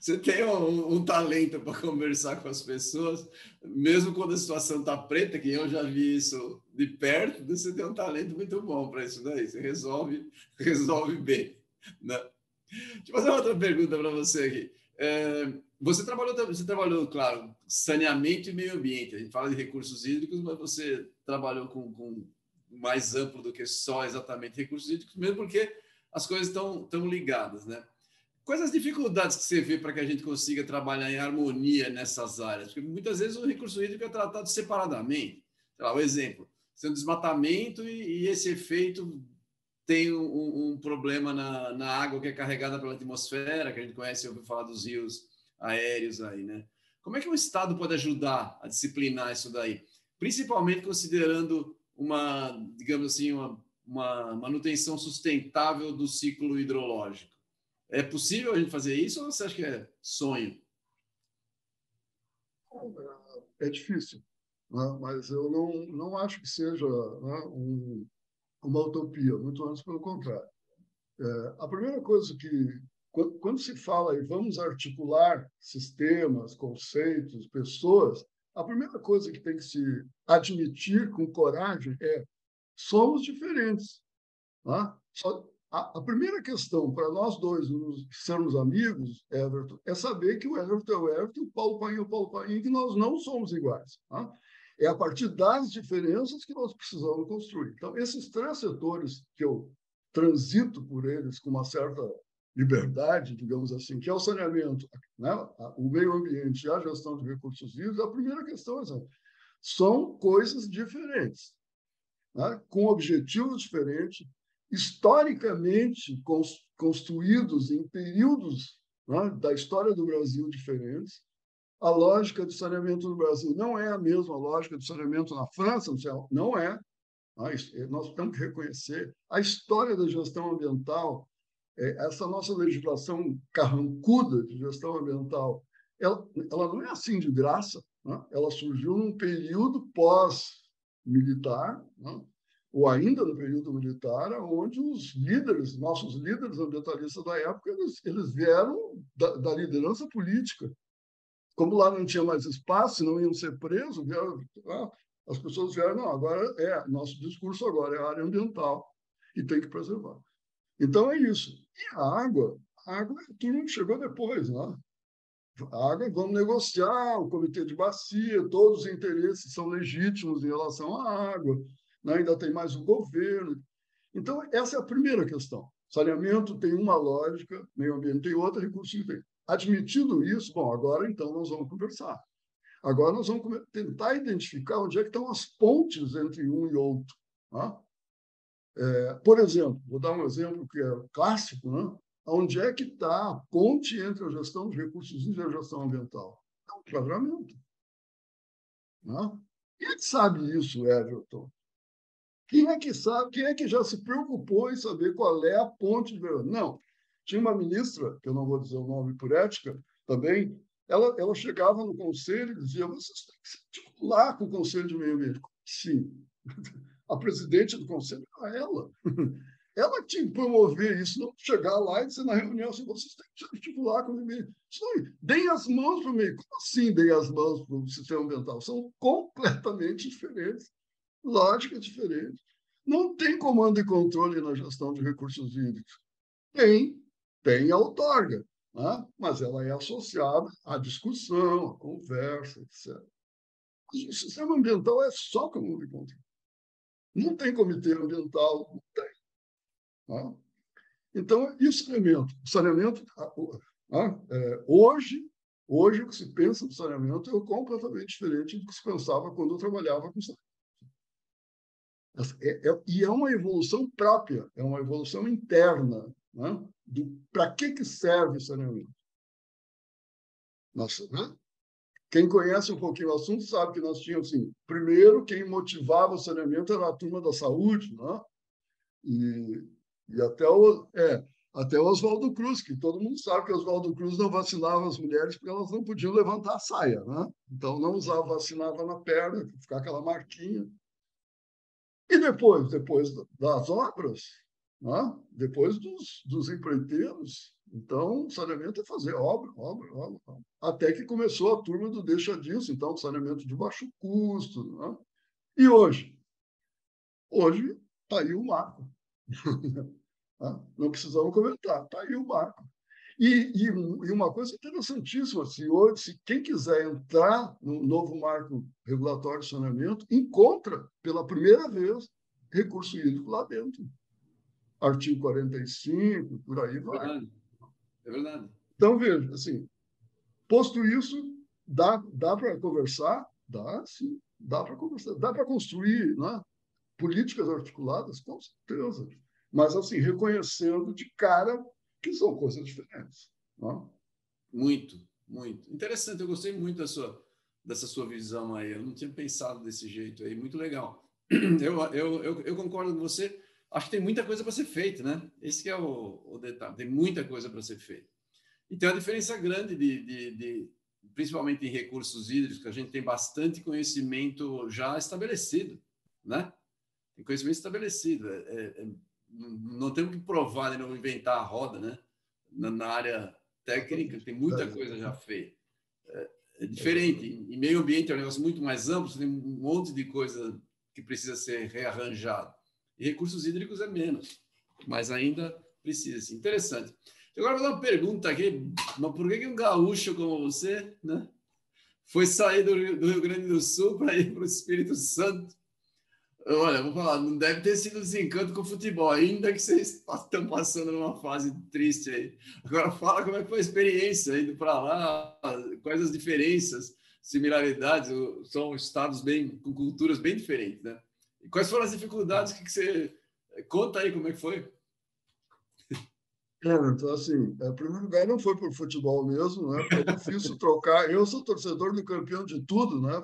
Você tem um, um talento para conversar com as pessoas, mesmo quando a situação está preta, que eu já vi isso de perto, você tem um talento muito bom para isso daí. Você resolve, [laughs] resolve bem. Né? Deixa eu fazer outra pergunta para você aqui. É, você trabalhou, você trabalhou, claro, saneamento e meio ambiente. A gente fala de recursos hídricos, mas você trabalhou com, com mais amplo do que só exatamente recursos hídricos, mesmo porque as coisas estão tão ligadas, né? Quais as dificuldades que você vê para que a gente consiga trabalhar em harmonia nessas áreas? Porque muitas vezes o recurso hídrico é tratado separadamente. Sei lá, um exemplo, tem um desmatamento e, e esse efeito tem um, um problema na, na, água que é carregada pela atmosfera, que a gente conhece, ouviu falar dos rios aéreos aí, né? Como é que o Estado pode ajudar a disciplinar isso daí? Principalmente considerando uma, digamos assim, uma uma manutenção sustentável do ciclo hidrológico. É possível a gente fazer isso ou você acha que é sonho? É difícil, né? mas eu não, não acho que seja né, um, uma utopia, muito antes pelo contrário. É, a primeira coisa que, quando, quando se fala em vamos articular sistemas, conceitos, pessoas, a primeira coisa que tem que se admitir com coragem é somos diferentes. Tá? Só, a, a, primeira questão para nós dois nos, sermos amigos, Everton, é saber que o Everton é o Everton, o Paulo Paim é o Paulo Paim, que nós não somos iguais. Tá? É a partir das diferenças que nós precisamos construir. Então, esses três setores que eu transito por eles com uma certa liberdade, digamos assim, que é o saneamento, né? o meio ambiente e a gestão de recursos hídricos, a primeira questão é essa. São coisas diferentes, né? com objetivos diferentes, historicamente construídos em períodos né, da história do Brasil diferentes. A lógica de saneamento no Brasil não é a mesma lógica de saneamento na França, não é. Nós temos que reconhecer a história da gestão ambiental, é, essa nossa legislação carrancuda de gestão ambiental, ela, ela não é assim de graça. Né? Ela surgiu num período pós-militar, né? ou ainda no período militar, onde os líderes, nossos líderes ambientalistas da época, eles, eles vieram da, da, liderança política. Como lá não tinha mais espaço, não iam ser presos, vieram, ah, as pessoas vieram, não, agora é, nosso discurso agora é área ambiental e tem que preservar. Então é isso. E a água, a água tudo chegou depois, né? Água, vamos negociar, o comitê de bacia, todos os interesses são legítimos em relação à água né? ainda tem mais o governo. Então, essa é a primeira questão. Saneamento tem uma lógica, meio ambiente tem outra, recurso tem. Admitido isso, bom, agora então nós vamos conversar. Agora nós vamos tentar identificar onde é que estão as pontes entre um e outro. Tá? É, por exemplo, vou dar um exemplo que é clássico, né? Onde é que está a ponte entre a gestão de recursos e a gestão ambiental? É o enquadramento. Né? Quem é que sabe isso, Everton? Quem é que sabe, quem é que já se preocupou em saber qual é a ponte de verão? Não. Tinha uma ministra, que eu não vou dizer o nome por ética, também, ela, ela chegava no conselho e dizia: vocês têm que se articular com o Conselho de Meio Ambiente. Sim. [laughs] A presidente do conselho era ela. Ela tinha que promover isso, não chegar lá e dizer na reunião assim: vocês têm que se articular com o meio. Deem as mãos para o meio. Como assim deem as mãos para o sistema ambiental? São completamente diferentes lógica diferente. Não tem comando e controle na gestão de recursos hídricos. Tem, tem a outorga, né? mas ela é associada à discussão, à conversa, etc. o sistema ambiental é só comando e controle. Não tem comitê ambiental, não tem. Né? Então, e o saneamento? O saneamento, é, hoje, hoje o que se pensa no saneamento é completamente diferente do que se pensava quando eu trabalhava com saneamento. É, é, e é uma evolução própria, é uma evolução interna. Né? Para que, que serve saneamento? Nossa, né? Quem conhece um pouquinho o assunto sabe que nós tínhamos, assim, primeiro, quem motivava o saneamento era a turma da saúde, né? e, e até o, é, até o Oswaldo Cruz, que todo mundo sabe que Oswaldo Cruz não vacinava as mulheres porque elas não podiam levantar a saia, né? Então não usava, vacinava na perna, ficar aquela marquinha. E depois, depois das obras, né? depois dos, dos empreiteiros, então, saneamento é fazer obra, obra, obra, obra. Até que começou a turma do deixa disso, então, saneamento de baixo custo. Né? E hoje? Hoje está aí o marco. [laughs] Né? Não precisamos comentar, está aí o marco. E, e, e, uma coisa interessantíssima, se, hoje, se quem quiser entrar no novo marco regulatório de saneamento, encontra pela primeira vez recurso hídrico lá dentro. Artigo 45, por aí vai. É verdade. É verdade. Então, veja, assim, posto isso, dá, dá para conversar? Dá, sim. Dá para conversar. Dá para construir né? políticas articuladas? Com certeza. Mas, assim, reconhecendo de cara que são coisas diferentes. Não? Muito, muito. Interessante, eu gostei muito da sua, dessa sua visão aí. Eu não tinha pensado desse jeito aí, muito legal. [clears throat] Eu, eu, eu, eu concordo com você. Acho que tem muita coisa para ser feita, né? Esse é o, o, detalhe. Tem muita coisa para ser feita. E tem uma diferença grande de, de, de, principalmente em recursos hídricos, que a gente tem bastante conhecimento já estabelecido, né? Tem conhecimento estabelecido. É, é, é não temos que provar, né, não inventar a roda, né? Na, na área técnica tem muita coisa já feita. É, é diferente. Em meio ambiente é um negócio muito mais amplo, você tem um monte de coisa que precisa ser rearranjado. E recursos hídricos é menos, mas ainda precisa. Assim. Interessante. Agora vou dar uma pergunta aqui, mas por que, que um gaúcho como você, né, foi sair do Rio, do Rio Grande do Sul para ir para o Espírito Santo? Olha, vou falar, não deve ter sido desencanto com o futebol, ainda que vocês estão passando numa fase triste aí. Agora fala como é que foi a experiência indo para lá, quais as diferenças, similaridades, são estados bem com culturas bem diferentes, né? E quais foram as dificuldades que, que você conta aí como é que foi? É, então, assim, em primeiro lugar, não foi por futebol mesmo, né? É difícil trocar. Eu sou torcedor do campeão de tudo, né?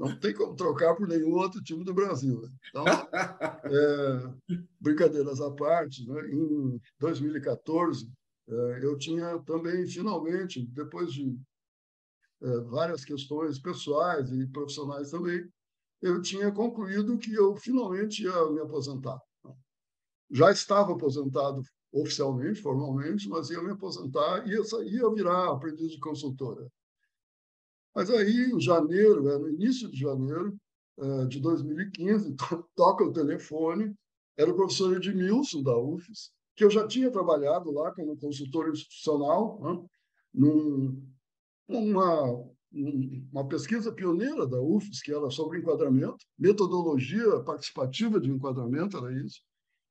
Não tem como trocar por nenhum outro time do Brasil. Né? Então, [laughs] é, brincadeiras à parte, né? em 2014, é, eu tinha também, finalmente, depois de é, várias questões pessoais e profissionais também, eu tinha concluído que eu finalmente ia me aposentar. Já estava aposentado oficialmente, formalmente, mas ia me aposentar e ia, ia virar aprendiz de consultora. Mas aí, em janeiro, é, no início de janeiro é, de 2015, [laughs] toca o telefone, era o professor Edmilson, da UFES, que eu já tinha trabalhado lá como consultor institucional, né, num, uma, uma pesquisa pioneira da UFES, que era sobre enquadramento, metodologia participativa de enquadramento, era isso.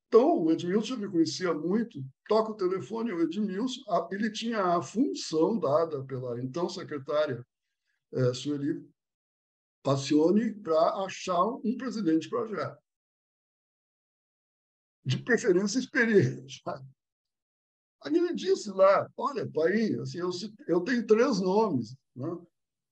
Então, o Edmilson me conhecia muito, toca o telefone, o Edmilson, ele tinha a função dada pela então secretária é, Sueli Passione para achar um presidente de projeto. De preferência experiente. Aí ele disse lá, olha, pai, assim, eu, eu tenho três nomes, né?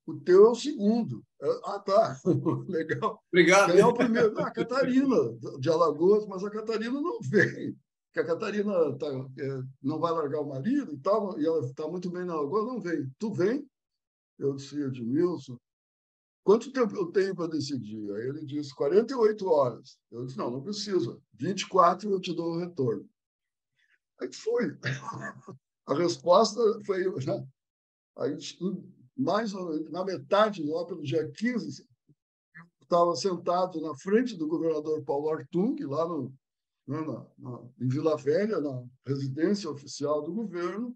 o teu é o segundo. Ah, tá, [laughs] legal. Obrigado. Quem é o primeiro? Ah, a Catarina, de Alagoas, mas a Catarina não vem. Porque a Catarina tá, é, não vai largar o marido e tal, e ela está muito bem na Alagoas, não vem. Tu vem? Eu disse, Edmilson, quanto tempo eu tenho para decidir? Aí ele disse, 48 horas. Eu disse, não, não precisa. 24 eu te dou o retorno. Aí foi. [laughs] A resposta foi... Né? Aí, mais na metade, lá pelo dia 15, eu estava sentado na frente do governador Paulo Artung, lá no, né, na, na, em Vila Velha, na residência oficial do governo,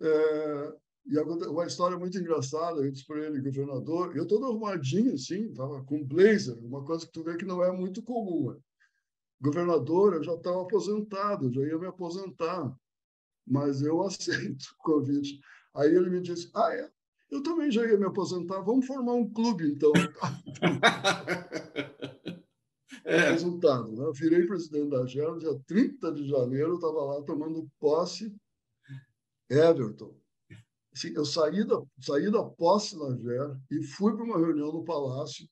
é, e uma história muito engraçada, eu disse para ele, governador, eu todo arrumadinho assim, estava com blazer, uma coisa que tu vê que não é muito comum. Né? Governador, eu já estava aposentado, já ia me aposentar, mas eu [laughs] aceito o convite. Aí ele me disse, ah, é? Eu também já ia me aposentar, vamos formar um clube, então. [laughs] é. Resultado, né? eu virei presidente da GER, dia 30 de janeiro, estava lá tomando posse Everton assim, eu saí da, saí da posse na GER e fui para uma reunião no Palácio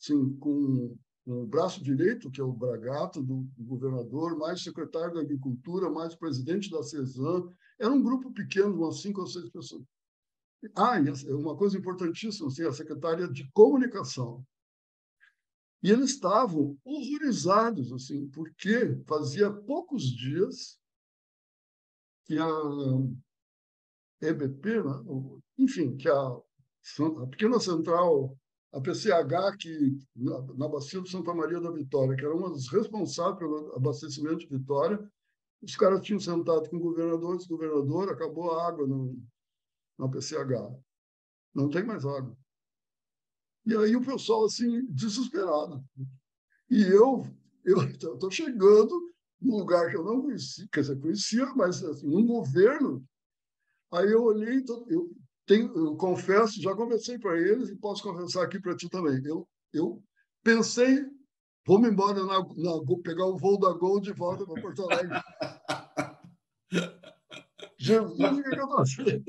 assim, com, com, o braço direito, que é o Bragato, do, do, governador, mais secretário da Agricultura, mais presidente da CESAM. Era um grupo pequeno, umas cinco ou seis pessoas. Ah, e uma coisa importantíssima, assim, a secretária de Comunicação. E eles estavam horrorizados, assim, porque fazia poucos dias que a EBP, né? enfim, que a, a pequena central, a PCH, que na, na bacia de Santa Maria da Vitória, que era uma das responsáveis pelo abastecimento de Vitória, os caras tinham sentado com o governador, acabou a água no, na PCH. Não tem mais água. E aí o pessoal, assim, desesperado. E eu estou [laughs] chegando num lugar que eu não conhecia, quer dizer, conhecia, mas assim, num governo Aí eu olhei, eu, tenho, eu confesso, já conversei para eles e posso conversar aqui para ti também. Eu, eu pensei, vou-me embora, na, na, pegar o voo da Gol de volta para Porto Alegre. [laughs] Jesus, o que, eu estou fazendo?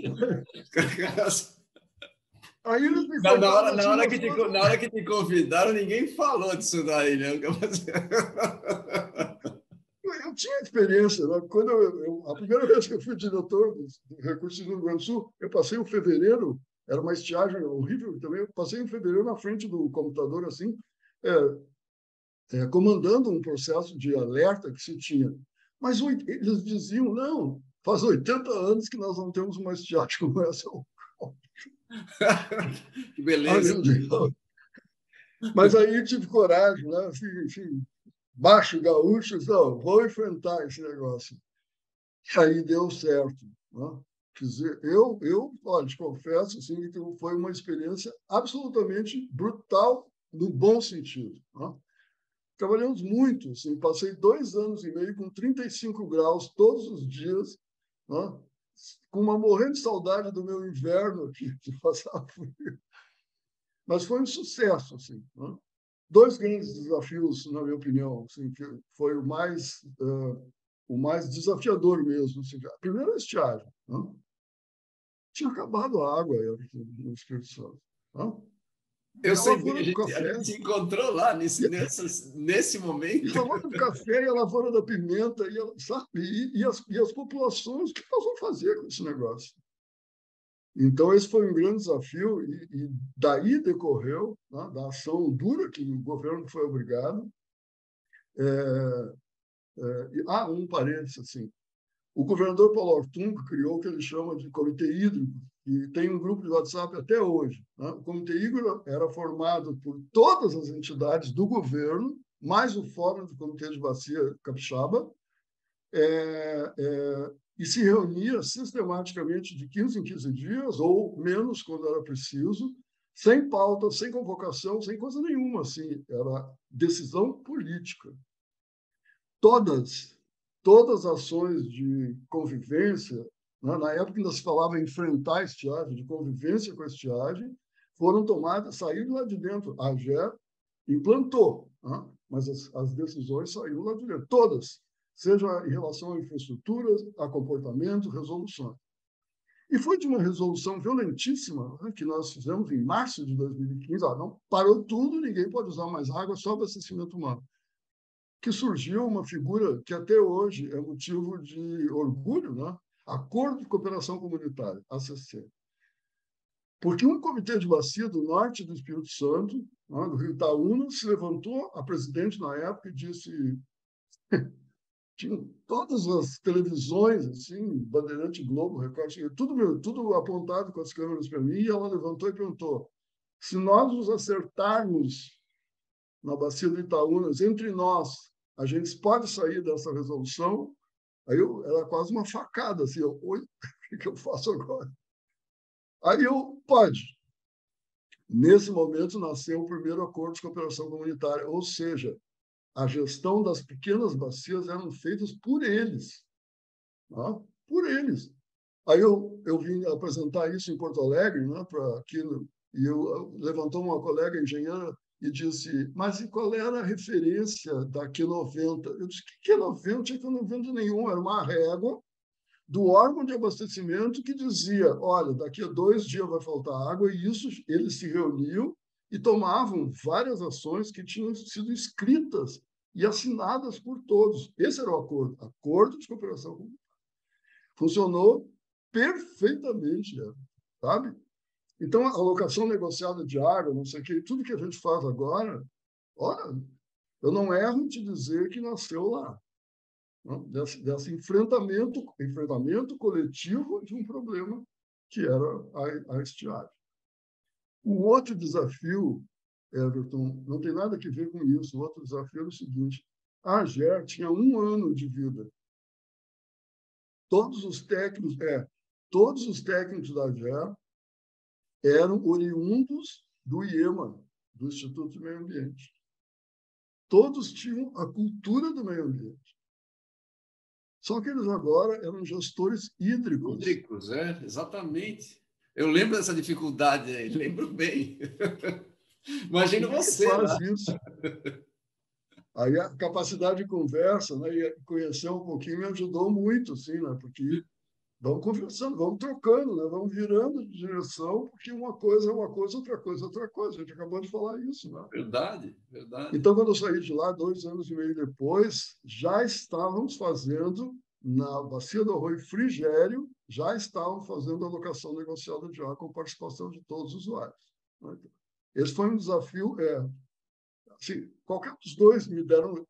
Aí eles me na, na, hora, na, hora que te, na hora que te convidaram, ninguém falou disso daí, né? Eu tinha experiência. Né? Quando eu, eu, a primeira vez que eu fui diretor do, do Recursos do Rio Grande do Sul, eu passei o fevereiro, era uma estiagem horrível também, eu passei em fevereiro na frente do computador, assim, é, é, comandando um processo de alerta que se tinha. Mas eles diziam, não, faz 80 anos que nós não temos uma estiagem como essa. [laughs] que beleza. [laughs] Mas aí tive coragem, né? enfim, baixo gaúcho, não, vou enfrentar esse negócio. E aí deu certo. Né? Quer dizer, eu, eu olha, te confesso assim, que foi uma experiência absolutamente brutal, no bom sentido. Né? trabalhamos muito. Assim, passei dois anos e meio com 35 graus todos os dias, né? com uma morrendo de saudade do meu inverno aqui, de passar frio. Mas foi um sucesso. Assim, né? Dois grandes desafios, na minha opinião, assim, que foi o mais, uh, o mais desafiador mesmo. Assim, primeiro, a estiagem. Né? Tinha acabado a água no Espírito Santo. Né? Eu sei que a gente, a gente, se encontrou lá nesse, nessas, nesse momento. E a lavoura do café e a lavoura da pimenta, e, sabe? E, e, as, e as populações, o que nós vamos fazer com esse negócio? Então, esse foi um grande desafio, e, e daí decorreu, né, da ação dura que o governo foi obrigado. É, é, ah, um parênteses, assim. O governador Paulo Ortum criou o que ele chama de Comitê Hídrico, e tem um grupo de WhatsApp até hoje. Né? O Comitê Hídrico era formado por todas as entidades do governo, mais o Fórum do Comitê de Bacia Capixaba, é, é, e se reunia sistematicamente de 15 em 15 dias, ou menos quando era preciso, sem pauta, sem convocação, sem coisa nenhuma. Assim, era decisão política. Todas, todas as ações de convivência, né, na época ainda se falava em enfrentar a estiagem, de convivência com a estiagem, foram tomadas, saíram lá de dentro. A AGER implantou, né, mas as, as decisões saíram lá de dentro, todas seja em relação a infraestruturas, a comportamento, resolução. E foi de uma resolução violentíssima né, que nós fizemos em março de 2015. Ah, não, parou tudo, ninguém pode usar mais água, só abastecimento humano. Que surgiu uma figura que até hoje é motivo de orgulho, né? Acordo de Cooperação Comunitária, ACC. Porque um comitê de bacia do norte do Espírito Santo, né, do Rio Itaúna, se levantou, a presidente na época, e disse tinha todas as televisões, assim, Bandeirante Globo, Record, tudo, meu, tudo apontado com as câmeras para mim, e ela levantou e perguntou: se nós nos acertarmos na bacia do Itaúnas, entre nós, a gente pode sair dessa resolução? Aí eu, era quase uma facada, assim, eu, oi, [laughs] o que eu faço agora? Aí eu, pode. Nesse momento nasceu o primeiro acordo de cooperação comunitária, ou seja, a gestão das pequenas bacias eram feitas por eles, tá? por eles. Aí eu, eu vim apresentar isso em Porto Alegre, né, para aquilo, e eu, levantou uma colega engenheira e disse, mas e qual era a referência da Q90? Eu disse, que Q90? Não tinha Q90 nenhum, era uma régua do órgão de abastecimento que dizia, olha, daqui a dois dias vai faltar água, e isso eles se reuniam e tomavam várias ações que tinham sido escritas e assinadas por todos. Esse era o acordo, acordo de cooperação comunitária. Funcionou perfeitamente, sabe? Então, a alocação negociada de água, não sei o que, tudo que a gente faz agora, olha, eu não erro em te dizer que nasceu lá. Né? Desse, desse enfrentamento, enfrentamento coletivo de um problema que era a, a estiagem. O outro desafio Everton, não tem nada a ver com isso. O outro desafio é o seguinte: a AGER tinha um ano de vida. Todos os técnicos, é, todos os técnicos da AGER eram oriundos do IEMA, do Instituto de Meio Ambiente. Todos tinham a cultura do meio ambiente. Só que eles agora eram gestores hídricos. Hídricos, é, exatamente. Eu lembro dessa dificuldade aí, [laughs] lembro bem. [laughs] Imagina você. Faz né? isso. Aí a capacidade de conversa, né, e conhecer um pouquinho me ajudou muito, assim, né, porque vamos conversando, vamos trocando, né, vamos virando de direção, porque uma coisa é uma coisa, outra coisa é outra coisa. A gente acabou de falar isso, né? Verdade, verdade. Então, quando eu saí de lá, dois anos e meio depois, já estávamos fazendo na bacia do Arroio Frigério, já estavam fazendo alocação negociada de água com participação de todos os usuários. Né? Esse foi um desafio. É, assim, qualquer dos dois me deram.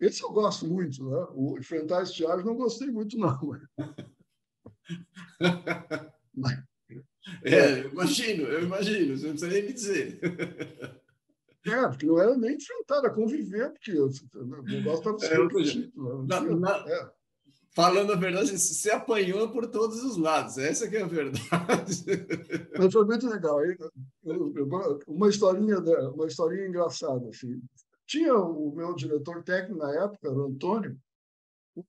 Esse eu gosto muito, né? O enfrentar estiagem não gostei muito, não. [laughs] Mas, é, eu imagino, eu imagino, você não precisa nem me dizer. É, porque não era nem enfrentar, era conviver, porque eu, eu gosto de ser é, na, na, é falando a verdade, você apanhou por todos os lados. Essa que é a verdade. [laughs] Mas foi muito legal. Uma historinha, uma historinha engraçada. Assim. tinha o meu diretor técnico na época, o Antônio.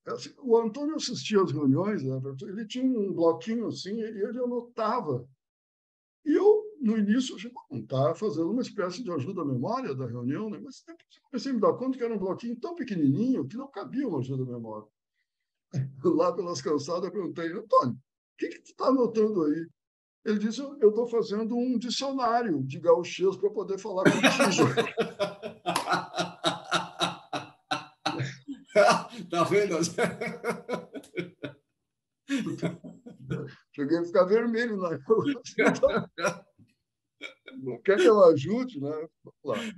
Assim, o Antônio assistia às reuniões, né? ele tinha um bloquinho assim e ele anotava. E eu, no início, eu estava fazendo uma espécie de ajuda à memória da reunião, né? mas depois comecei a me dar conta que era um bloquinho tão pequenininho que não cabia uma ajuda à memória. [laughs] Lá pelas calçadas, eu perguntei, Antônio, o que, que tu está anotando aí? Ele disse: Eu estou fazendo um dicionário de gauchês para poder falar contigo. [laughs] tá vendo? [laughs] Cheguei a ficar vermelho na quer que eu ajude, né?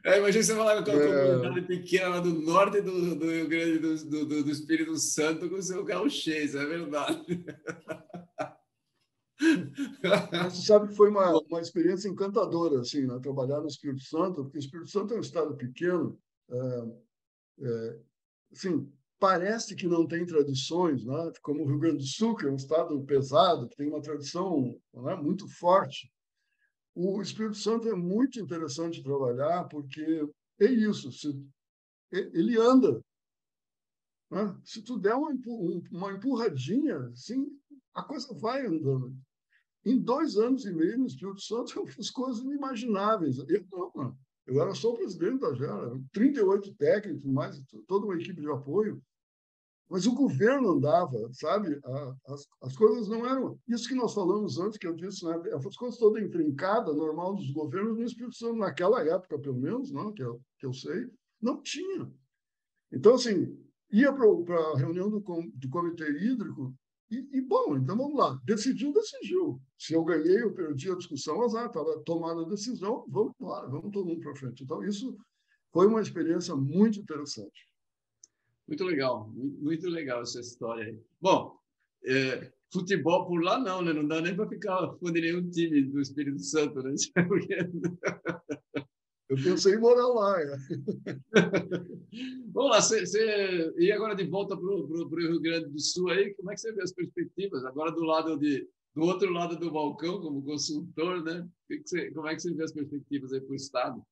É, imagina você falar com é... comunidade pequena lá do norte do, do Rio Grande do, do, do Espírito Santo com o seu gauchês, é verdade. Você sabe que foi uma, uma experiência encantadora, assim, né? trabalhar no Espírito Santo, porque o Espírito Santo é um estado pequeno, é, é, assim, parece que não tem tradições, né? como o Rio Grande do Sul, que é um estado pesado, que tem uma tradição né, muito forte. O Espírito Santo é muito interessante trabalhar, porque é isso, se, ele anda. Né? Se tu der uma, uma empurradinha, assim, a coisa vai andando. Em dois anos e meio no Espírito Santo, [laughs] eu fiz coisas inimagináveis. Eu não, eu era só o presidente da Gera, 38 técnicos, mais toda uma equipe de apoio. Mas o governo andava, sabe? As, as coisas não eram. Isso que nós falamos antes, que eu disse, né? as coisas todas intrincadas, normal dos governos no Espírito Santo, naquela época, pelo menos, não, que, eu, que eu sei, não tinha. Então, assim, ia para a reunião do, do Comitê Hídrico, e, e, bom, então vamos lá. Decidiu, decidiu. Se eu ganhei, eu perdi a discussão, azar, estava tomada a decisão, vamos embora, vamos todo mundo para frente. Então, isso foi uma experiência muito interessante. Muito legal, muito legal essa história aí. Bom, é, futebol por lá não, né? Não dá nem para ficar com nenhum time do Espírito Santo, né? [laughs] Eu pensei em morar lá. É. Vamos lá, cê, cê, e agora de volta para o Rio Grande do Sul aí, como é que você vê as perspectivas? Agora do lado de, do outro lado do balcão, como consultor, né? Que que cê, como é que você vê as perspectivas aí para o Estado?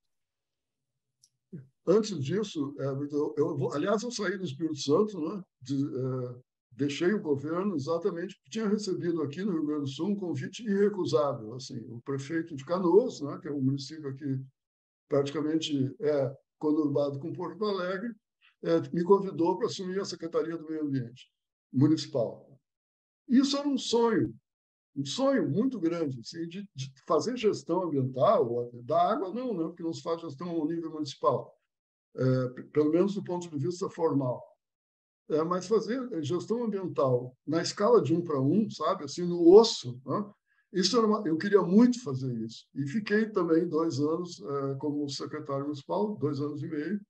Antes disso, é, eu, eu, aliás, eu saí do Espírito Santo, né? De, é, deixei o governo exatamente porque tinha recebido aqui no Rio Grande do Sul um convite irrecusável. Assim, o prefeito de Canoas, né, que é um município aqui praticamente é conurbado com Porto Alegre, é, me convidou para assumir a Secretaria do Meio Ambiente Municipal. Isso era um sonho, um sonho muito grande, assim, de, de, fazer gestão ambiental, da água não, né, porque não se faz gestão ao nível municipal, pelo menos do ponto de vista formal. É, mas fazer gestão ambiental na escala de um para um, sabe, assim, no osso, né, isso uma, eu queria muito fazer isso. E fiquei também dois anos é, como secretário municipal, dois anos e meio,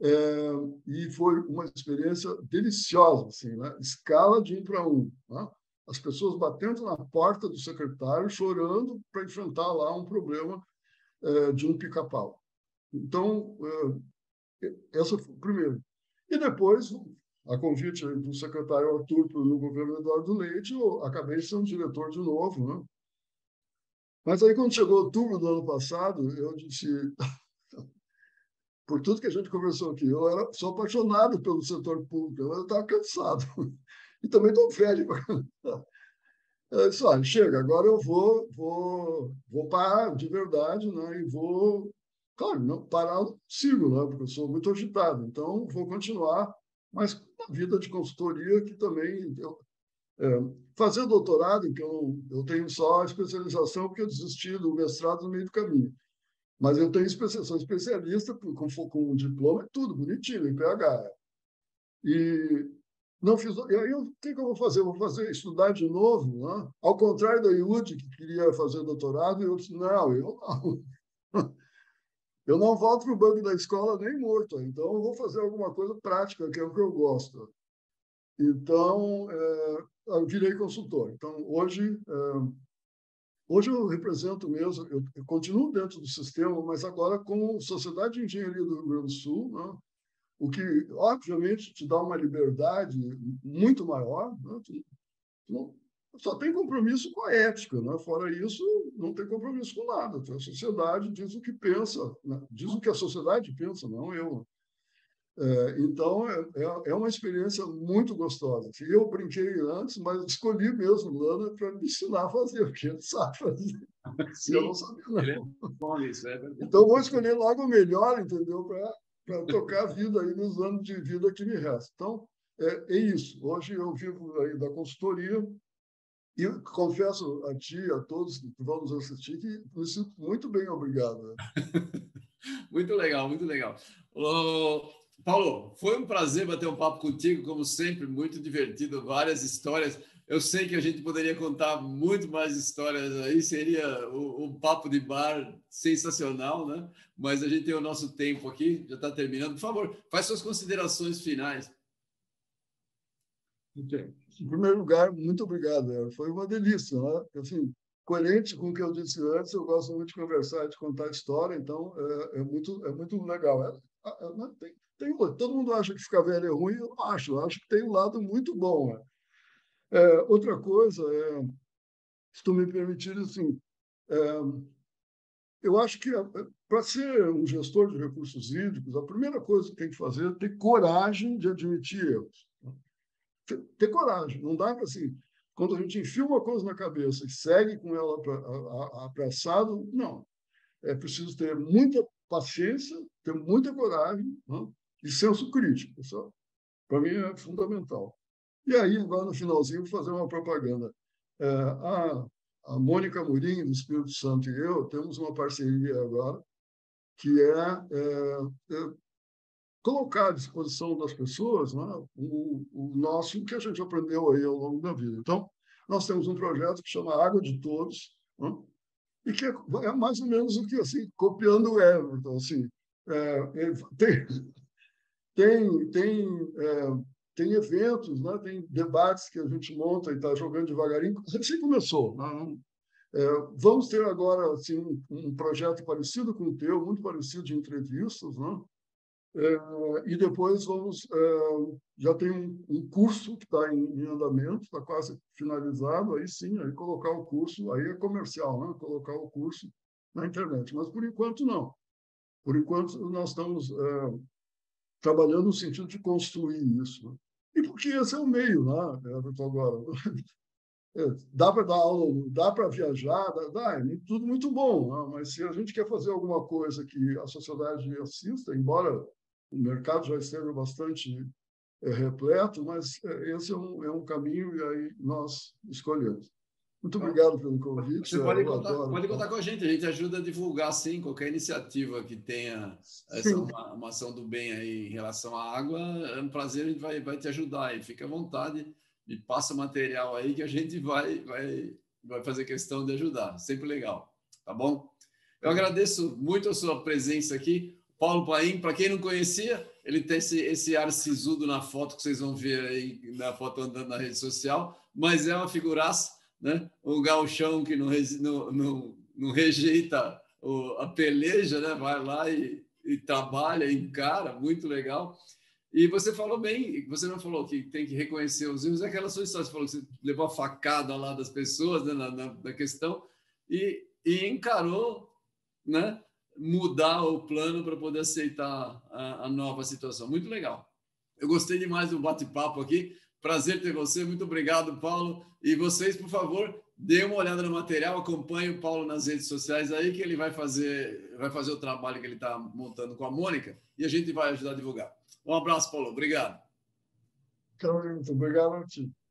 é, e foi uma experiência deliciosa, assim, né? escala de um para um. Né? As pessoas batendo na porta do secretário, chorando para enfrentar lá um problema é, de um pica-pau. Então, essa foi primeiro. E depois, a convite do secretário Arthur no governo Eduardo Leite, eu acabei sendo diretor de novo, né? Mas aí, quando chegou outubro do ano passado, eu disse, [laughs] por tudo que a gente conversou aqui, eu era, sou apaixonado pelo setor público, eu estava cansado. [laughs] E também estou velho. [laughs] Eu disse, olha, chega, agora eu vou, vou, vou parar de verdade, né? E vou, claro, não parar sigo, né? Porque eu sou muito agitado. Então, vou continuar, mas na vida de consultoria que também eu, é, fazer doutorado, que eu, eu tenho só especialização porque eu desisti do mestrado no meio do caminho. Mas eu tenho especialização especialista com, com um diploma, é tudo bonitinho, em PH. E não fiz. E aí, o que, que, eu vou fazer? Eu vou fazer estudar de novo, né? Ao contrário da Iud, que queria fazer doutorado, eu disse: não, eu não. [laughs] Eu não volto para o banco da escola nem morto, então eu vou fazer alguma coisa prática, que é o que eu gosto. Então, é, eu virei consultor. Então, hoje, é, hoje eu represento mesmo, eu, eu, continuo dentro do sistema, mas agora com Sociedade de Engenharia do Rio Grande do Sul, né? o que, obviamente, te dá uma liberdade muito maior. Né? Tu, não, só tem compromisso com a ética, né? fora isso, não tem compromisso com nada. A sociedade diz o que pensa, né? diz o que a sociedade pensa, não eu. É, então, é, é, é uma experiência muito gostosa. Eu brinquei antes, mas escolhi mesmo Lana para me ensinar a fazer, porque ele sabe fazer. Sim, [laughs] eu não sabia, não. É isso, é então, vou escolher logo o melhor, entendeu? Para tocar a vida aí nos anos de vida que me restam. Então, é, é isso. Hoje eu vivo aí da consultoria e confesso a ti, a todos que vão nos assistir, que me sinto muito bem obrigado. [laughs] Muito legal, muito legal. Ô, Paulo, foi um prazer bater um papo contigo, como sempre, muito divertido, várias histórias. Eu sei que a gente poderia contar muito mais histórias aí, seria um, papo de bar sensacional, né? Mas a gente tem o nosso tempo aqui, já está terminando. Por favor, faz suas considerações finais. Okay. Em primeiro lugar, muito obrigado. Foi uma delícia. Né? Assim, coerente com o que eu disse antes, eu gosto muito de conversar, de contar história, então é, é muito, é muito legal. É, é, né? tem, tem, todo mundo acha que ficar velho é ruim, eu não acho. Eu acho que tem um lado muito bom. Né? É, outra coisa, é, se tu me permitir, assim, é, eu acho que para ser um gestor de recursos hídricos, a primeira coisa que tem que fazer é ter coragem de admitir erros ter, coragem. Não dá para assim. Quando a gente enfia uma coisa na cabeça e segue com ela apressado, não. É preciso ter muita paciência, ter muita coragem né? e senso crítico. Para mim é fundamental. E aí, agora no finalzinho, vou fazer uma propaganda. É, a, a Mônica Murim, do Espírito Santo, e eu temos uma parceria agora que é, é, é colocar à disposição das pessoas né, o, o, nosso que a gente aprendeu aí ao longo da vida. Então, nós temos um projeto que chama Água de Todos, né, e que é, é, mais ou menos o que, assim, copiando o Everton, assim, é, tem, tem, tem, é, tem eventos, né, tem debates que a gente monta e está jogando devagarinho, assim começou. Né, é, vamos ter agora assim, um, um projeto parecido com o teu, muito parecido de entrevistas, né? É, e depois vamos é, já tem um, um curso que está em, em, andamento, está quase finalizado. Aí sim, aí colocar o curso, aí é comercial, né? Colocar o curso na internet. Mas por enquanto não. Por enquanto nós estamos é, trabalhando no sentido de construir isso. Né? E porque esse é o meio, né? Agora [laughs] dá para dar aula, dá para viajar, dá, dá, é tudo muito bom, né? mas se a gente quer fazer alguma coisa que a sociedade assista, embora o mercado já esteja bastante é, repleto, mas é, esse é um, é um caminho e aí nós escolhemos. Muito obrigado pelo convite. Você pode contar, pode contar, com a gente, a gente ajuda a divulgar, sim, qualquer iniciativa que tenha essa, uma, uma, ação do bem aí em relação à água. É um prazer, a gente vai, vai te ajudar aí. Fica à vontade, me passa material aí que a gente vai, vai, vai fazer questão de ajudar. Sempre legal, tá bom? Eu agradeço muito a sua presença aqui. Paulo Paim, para quem não conhecia, ele tem esse, esse ar sisudo na foto que vocês vão ver aí na foto andando na rede social, mas é uma figuraça, né? Um galchão que não, não, não, não rejeita o, a peleja, né? Vai lá e, e trabalha, encara, muito legal. E você falou bem, você não falou que tem que reconhecer os erros, é aquela sua história, você falou que você levou a facada lá das pessoas né, na, na, na questão e, e encarou, né? Mudar o plano para poder aceitar a, a, nova situação. Muito legal. Eu gostei demais do bate-papo aqui. Prazer ter você. Muito obrigado, Paulo. E vocês, por favor, dê uma olhada no material, acompanhe o Paulo nas redes sociais aí, que ele vai fazer, vai fazer o trabalho que ele está montando com a Mônica e a gente vai ajudar a divulgar. Um abraço, Paulo. Obrigado. Tchau, muito obrigado a.